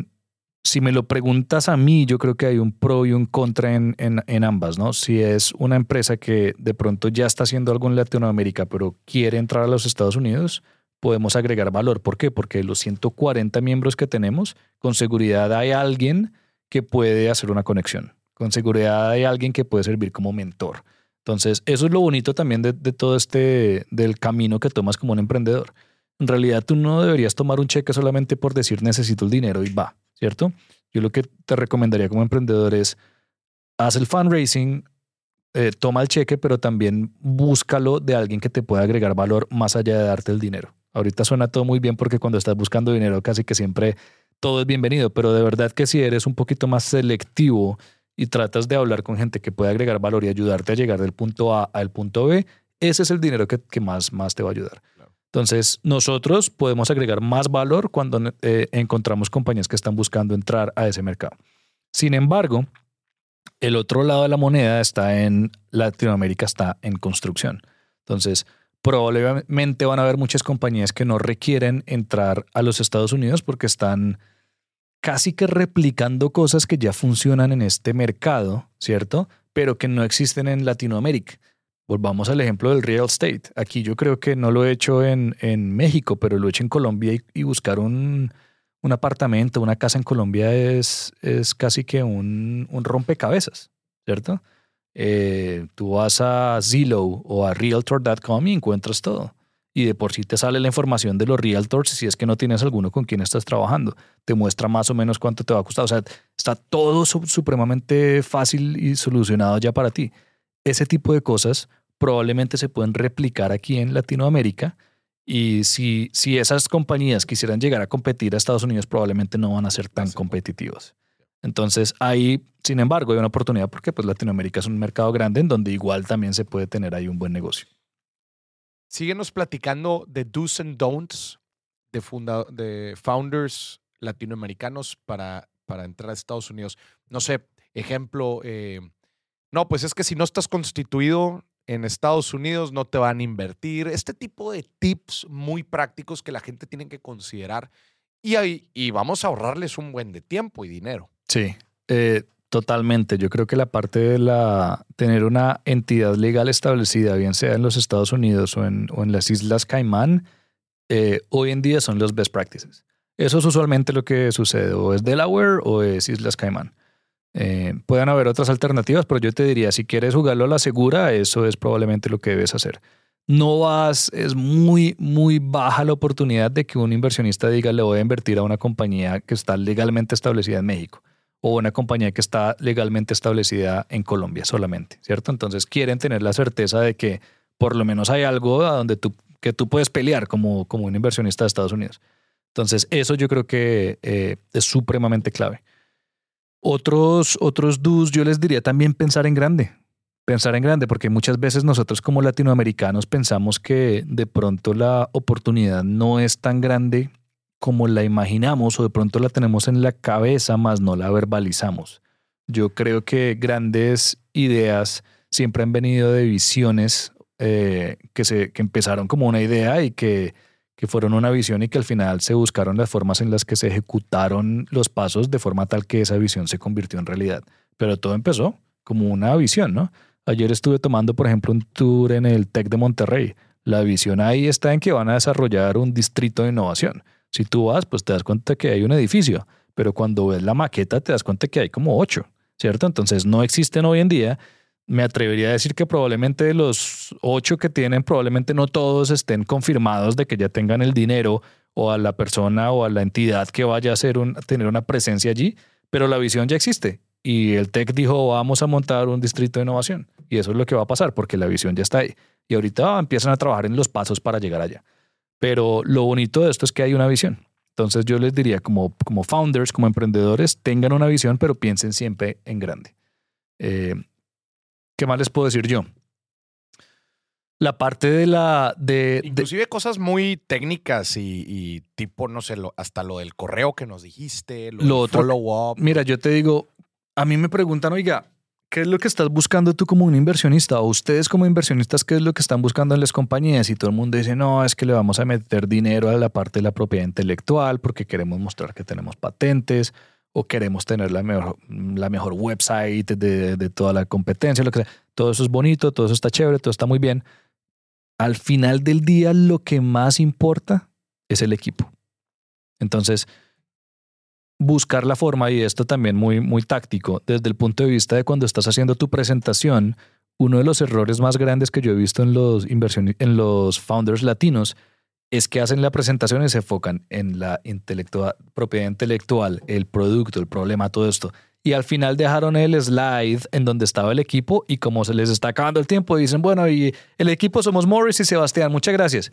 Speaker 2: si me lo preguntas a mí, yo creo que hay un pro y un contra en, en- ambas, ¿no? Si es una empresa que de pronto ya está haciendo algo en Latinoamérica, pero quiere entrar a los Estados Unidos, podemos agregar valor. ¿Por qué? Porque los 140 miembros que tenemos, con seguridad hay alguien que puede hacer una conexión. Con seguridad hay alguien que puede servir como mentor. Entonces, eso es lo bonito también de, de todo este, del camino que tomas como un emprendedor. En realidad, tú no deberías tomar un cheque solamente por decir necesito el dinero y va, ¿cierto? Yo lo que te recomendaría como emprendedor es haz el fundraising, eh, toma el cheque, pero también búscalo de alguien que te pueda agregar valor más allá de darte el dinero. Ahorita suena todo muy bien porque cuando estás buscando dinero casi que siempre todo es bienvenido, pero de verdad que si eres un poquito más selectivo y tratas de hablar con gente que puede agregar valor y ayudarte a llegar del punto A al punto B, ese es el dinero que, que más, más te va a ayudar. Entonces, nosotros podemos agregar más valor cuando eh, encontramos compañías que están buscando entrar a ese mercado. Sin embargo, El otro lado de la moneda está en Latinoamérica, está en construcción. Entonces, probablemente van a haber muchas compañías que no requieren entrar a los Estados Unidos porque están casi que replicando cosas que ya funcionan en este mercado, ¿cierto? Pero que no existen en Latinoamérica. Volvamos al ejemplo del real estate. Aquí yo creo que no lo he hecho en, en México, pero lo he hecho en Colombia y, buscar un, un, apartamento, una casa en Colombia es, es casi que un, un rompecabezas, ¿cierto? Eh, tú vas a Zillow o a realtor.com y encuentras todo. Y de por sí te sale la información de los realtors si es que no tienes alguno con quien estás trabajando. Te muestra más o menos cuánto te va a costar. O sea, está todo supremamente fácil y solucionado ya para ti. Ese tipo de cosas probablemente se pueden replicar aquí en Latinoamérica. Y si, si esas compañías quisieran llegar a competir a Estados Unidos, probablemente no van a ser tan competitivos. Entonces ahí, sin embargo, hay una oportunidad porque pues Latinoamérica es un mercado grande en donde igual también se puede tener ahí un buen negocio.
Speaker 1: Síguenos platicando de do's and don'ts de, de founders latinoamericanos para, para entrar a Estados Unidos. No sé, ejemplo, eh, no, pues es que si no estás constituido en Estados Unidos no te van a invertir. Este tipo de tips muy prácticos que la gente tiene que considerar y, ahí, y vamos a ahorrarles un buen de tiempo y dinero.
Speaker 2: Sí, eh, totalmente. Yo creo que la parte de la tener una entidad legal establecida, bien sea en los Estados Unidos o en, las Islas Caimán, eh, hoy en día son los best practices. Eso es usualmente lo que sucede, o es Delaware o es Islas Caimán. Eh, pueden haber otras alternativas, pero yo te diría, si quieres jugarlo a la segura, eso es probablemente lo que debes hacer. No vas, es muy, muy baja la oportunidad de que un inversionista diga, le voy a invertir a una compañía que está legalmente establecida en México o una compañía que está legalmente establecida en Colombia solamente, ¿cierto? Entonces quieren tener la certeza de que por lo menos hay algo a donde tú, que tú puedes pelear como, como un inversionista de Estados Unidos. Entonces eso yo creo que eh, es supremamente clave. Otros, otros do's, yo les diría también pensar en grande. Pensar en grande, porque muchas veces nosotros como latinoamericanos pensamos que de pronto la oportunidad no es tan grande como la imaginamos o de pronto la tenemos en la cabeza, más no la verbalizamos. Yo creo que grandes ideas siempre han venido de visiones eh, que, se, que empezaron como una idea y que, que fueron una visión y que al final se buscaron las formas en las que se ejecutaron los pasos de forma tal que esa visión se convirtió en realidad. Pero todo empezó como una visión, ¿no? Ayer estuve tomando, por ejemplo, un tour en el TEC de Monterrey. La visión ahí está en que van a desarrollar un distrito de innovación. Si tú vas, pues te das cuenta que hay un edificio, pero cuando ves la maqueta te das cuenta que hay como ocho, ¿cierto? Entonces no existen hoy en día. Me atrevería a decir que probablemente los ocho que tienen, probablemente no todos estén confirmados de que ya tengan el dinero o a la persona o a la entidad que vaya a, hacer un, tener una presencia allí, pero la visión ya existe. Y el TEC dijo, vamos a montar un distrito de innovación. Y eso es lo que va a pasar, porque la visión ya está ahí. Y ahorita empiezan a trabajar en los pasos para llegar allá. Pero lo bonito de esto es que hay una visión. Entonces yo les diría, como, como founders, como emprendedores, tengan una visión, pero piensen siempre en grande. Eh, ¿Qué más les puedo decir yo? La parte de la... De,
Speaker 1: Inclusive cosas muy técnicas y, tipo, no sé, hasta lo del correo que nos dijiste, lo, otro, follow-up.
Speaker 2: Mira, yo te digo, a mí me preguntan, oiga, ¿Qué es lo que estás buscando tú como un inversionista? O ustedes como inversionistas, ¿qué es lo que están buscando en las compañías? Y todo el mundo dice, no, es que le vamos a meter dinero a la parte de la propiedad intelectual porque queremos mostrar que tenemos patentes o queremos tener la mejor, la mejor website de, de toda la competencia, lo que sea. Todo eso es bonito, todo eso está chévere, todo está muy bien. Al final del día, lo que más importa es el equipo. Entonces, buscar la forma, y esto también muy, muy táctico, desde el punto de vista de cuando estás haciendo tu presentación, uno de los errores más grandes que yo he visto en los, en los founders latinos es que hacen la presentación y se enfocan en la propiedad intelectual, el producto, el problema, todo esto. Y al final dejaron el slide en donde estaba el equipo y como se les está acabando el tiempo, dicen, bueno, y el equipo somos Morris y Sebastián, muchas gracias.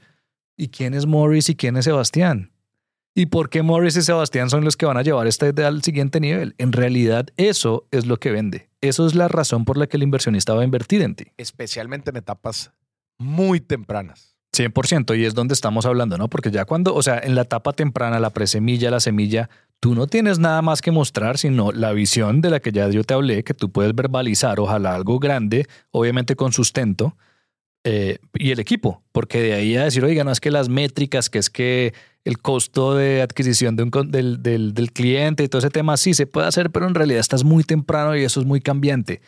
Speaker 2: ¿Y quién es Morris y quién es Sebastián? ¿Y por qué Morris y Sebastián son los que van a llevar esta idea al siguiente nivel? En realidad, eso es lo que vende. Eso es la razón por la que el inversionista va a invertir en ti.
Speaker 1: Especialmente en etapas muy tempranas.
Speaker 2: 100%, y es donde estamos hablando, ¿no? Porque ya cuando, o sea, en la etapa temprana, la presemilla, la semilla, tú no tienes nada más que mostrar, sino la visión de la que ya yo te hablé, que tú puedes verbalizar, ojalá algo grande, obviamente con sustento, eh, y el equipo, porque de ahí a decir, oiga, no es que las métricas, que es que el costo de adquisición del, del, del, cliente y todo ese tema, sí se puede hacer, pero en realidad estás muy temprano y eso es muy cambiante.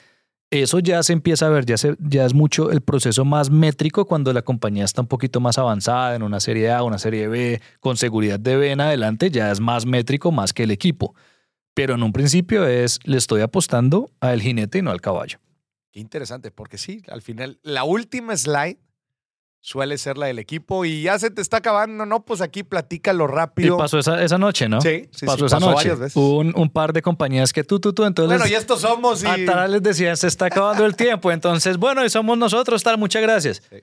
Speaker 2: Eso ya se empieza a ver, ya, se, ya es mucho el proceso más métrico cuando la compañía está un poquito más avanzada en una serie A, una serie B, con seguridad de B en adelante, ya es más métrico más que el equipo. Pero en un principio es, le estoy apostando al jinete y no al caballo.
Speaker 1: Qué interesante, porque sí, al final, la última slide suele ser la del equipo y ya se te está acabando, ¿no? Pues aquí platícalo rápido.
Speaker 2: Y pasó esa, esa noche, ¿no?
Speaker 1: Sí, sí,
Speaker 2: pasó
Speaker 1: sí,
Speaker 2: esa noche.
Speaker 1: varias veces.
Speaker 2: Un, un, par de compañías que tú, tú, tú, entonces...
Speaker 1: Bueno, y estos somos y...
Speaker 2: A les decían, se está acabando el tiempo, entonces, bueno, y somos nosotros, tal, muchas gracias.
Speaker 1: Sí.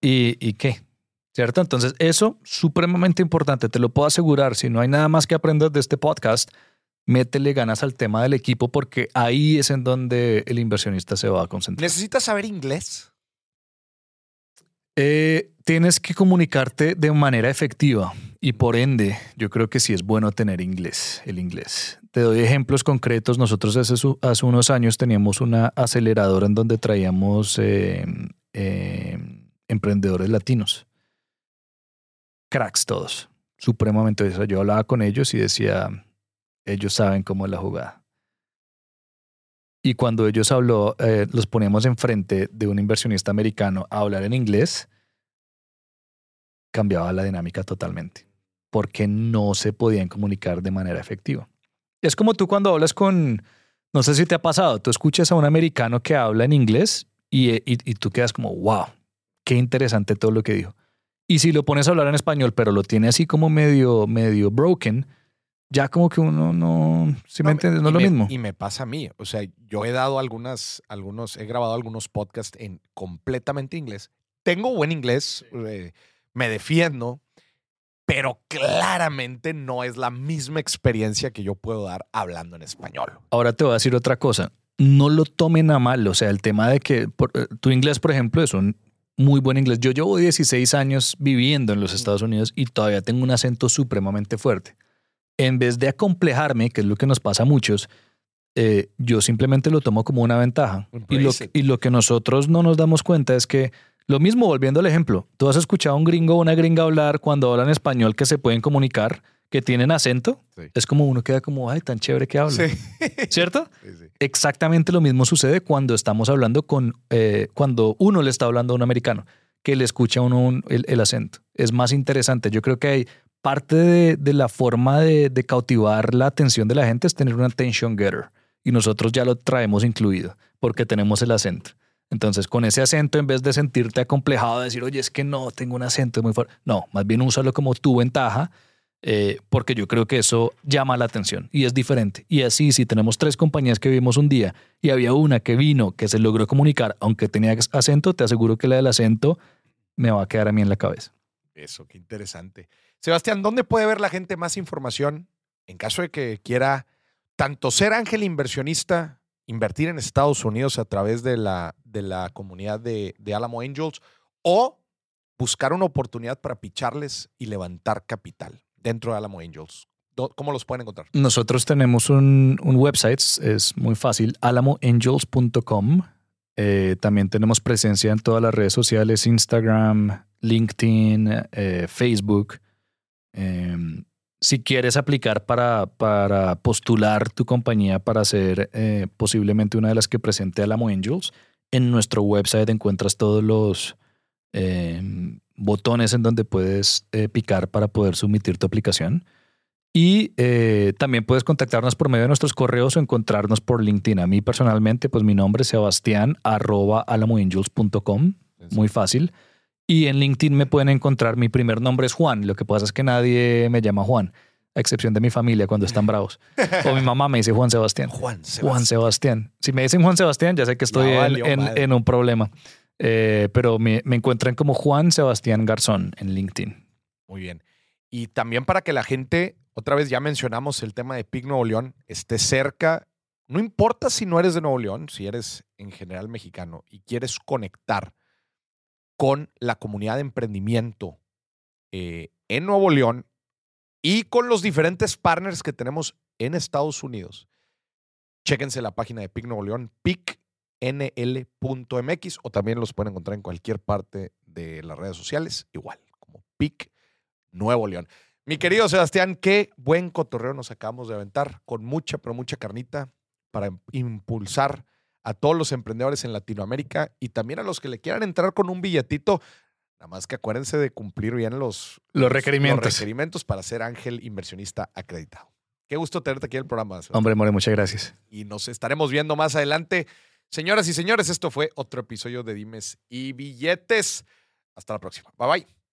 Speaker 2: ¿Y, ¿Y qué? ¿Cierto? Entonces, eso supremamente importante, te lo puedo asegurar, si no hay nada más que aprender de este podcast, métele ganas al tema del equipo porque ahí es en donde el inversionista se va a concentrar.
Speaker 1: ¿Necesitas saber inglés?
Speaker 2: Eh, tienes que comunicarte de manera efectiva y por ende yo creo que sí es bueno tener inglés, el inglés. Te doy ejemplos concretos. Nosotros hace, unos años teníamos una aceleradora en donde traíamos eh, eh, emprendedores latinos. Cracks todos, supremamente. Yo hablaba con ellos y decía, ellos saben cómo es la jugada. Y cuando ellos habló, eh, los poníamos enfrente de un inversionista americano a hablar en inglés, cambiaba la dinámica totalmente, porque no se podían comunicar de manera efectiva. Es como tú cuando hablas con, no sé si te ha pasado, tú escuchas a un americano que habla en inglés y, y, y tú quedas como, wow, qué interesante todo lo que dijo. Y si lo pones a hablar en español, pero lo tiene así como medio, medio broken, ya como que uno no, si me entiendes, no es lo
Speaker 1: me,
Speaker 2: mismo.
Speaker 1: Y me pasa a mí, o sea, yo he dado algunas, algunos, he grabado algunos podcasts en completamente inglés. Tengo buen inglés, eh, me defiendo, pero claramente no es la misma experiencia que yo puedo dar hablando en español.
Speaker 2: Ahora te voy a decir otra cosa. No lo tomen a mal. O sea, el tema de que por, tu inglés, por ejemplo, es un muy buen inglés. Yo llevo 16 años viviendo en los Estados Unidos y todavía tengo un acento supremamente fuerte en vez de acomplejarme, que es lo que nos pasa a muchos, eh, yo simplemente lo tomo como una ventaja. Y lo, y lo, que nosotros no nos damos cuenta es que, lo mismo, volviendo al ejemplo, tú has escuchado a un gringo o una gringa hablar cuando hablan español que se pueden comunicar, que tienen acento,
Speaker 1: sí.
Speaker 2: es como uno queda como, ay, tan chévere que habla.
Speaker 1: Sí.
Speaker 2: ¿Cierto?
Speaker 1: Sí,
Speaker 2: Exactamente lo mismo sucede cuando estamos hablando con, eh, cuando uno le está hablando a un americano, que le escucha uno un, el, el acento. Es más interesante. Yo creo que hay parte de, la forma de, cautivar la atención de la gente es tener un attention getter. Y nosotros ya lo traemos incluido porque tenemos el acento. Entonces, con ese acento, en vez de sentirte acomplejado, de decir, oye, es que no, tengo un acento muy fuerte. No, más bien úsalo como tu ventaja, eh, porque yo creo que eso llama la atención y es diferente. Y así, si tenemos tres compañías que vimos un día y había una que vino, que se logró comunicar, aunque tenía acento, te aseguro que la del acento me va a quedar a mí en la cabeza.
Speaker 1: Eso, qué interesante. Sebastián, ¿dónde puede ver la gente más información en caso de que quiera tanto ser ángel inversionista, invertir en Estados Unidos a través de la, de la comunidad de, Alamo Angels o buscar una oportunidad para picharles y levantar capital dentro de Alamo Angels? ¿Cómo los pueden encontrar?
Speaker 2: Nosotros tenemos un, un website, es muy fácil, alamoangels.com. Eh, también tenemos presencia en todas las redes sociales, Instagram, LinkedIn, eh, Facebook. Eh, si quieres aplicar para, para, postular tu compañía para ser eh, posiblemente una de las que presente Alamo Angels, en nuestro website encuentras todos los eh, botones en donde puedes eh, picar para poder submitir tu aplicación. Y eh, también puedes contactarnos por medio de nuestros correos o encontrarnos por LinkedIn. A mí personalmente, pues mi nombre es Sebastián arroba alamoangels.com. Muy fácil. Y en LinkedIn me pueden encontrar, mi primer nombre es Juan, lo que pasa es que nadie me llama Juan, a excepción de mi familia cuando están bravos. O mi mamá me dice Juan Sebastián.
Speaker 1: Juan Sebastián.
Speaker 2: Juan Sebastián. Si me dicen Juan Sebastián, ya sé que estoy
Speaker 1: Ya valió
Speaker 2: en, en,
Speaker 1: madre.
Speaker 2: en un problema. Eh, pero me, me encuentran como Juan Sebastián Garzón en LinkedIn.
Speaker 1: Muy bien. Y también para que la gente, otra vez ya mencionamos el tema de PIC Nuevo León, esté cerca. No importa si no eres de Nuevo León, si eres en general mexicano y quieres conectar con la comunidad de emprendimiento eh, en Nuevo León, y con los diferentes partners que tenemos en Estados Unidos. Chéquense la página de PIC Nuevo León, picnl.mx, o también los pueden encontrar en cualquier parte de las redes sociales, igual, como PIC Nuevo León. Mi querido Sebastián, qué buen cotorreo nos acabamos de aventar, con mucha, pero mucha carnita para impulsar a todos los emprendedores en Latinoamérica y también a los que le quieran entrar con un billetito. Nada más que acuérdense de cumplir bien los,
Speaker 2: los requerimientos.
Speaker 1: los requerimientos para ser ángel inversionista acreditado. Qué gusto tenerte aquí en el programa.
Speaker 2: Hombre, More, muchas gracias.
Speaker 1: Y nos estaremos viendo más adelante. Señoras y señores, esto fue otro episodio de Dimes y Billetes. Hasta la próxima. Bye bye.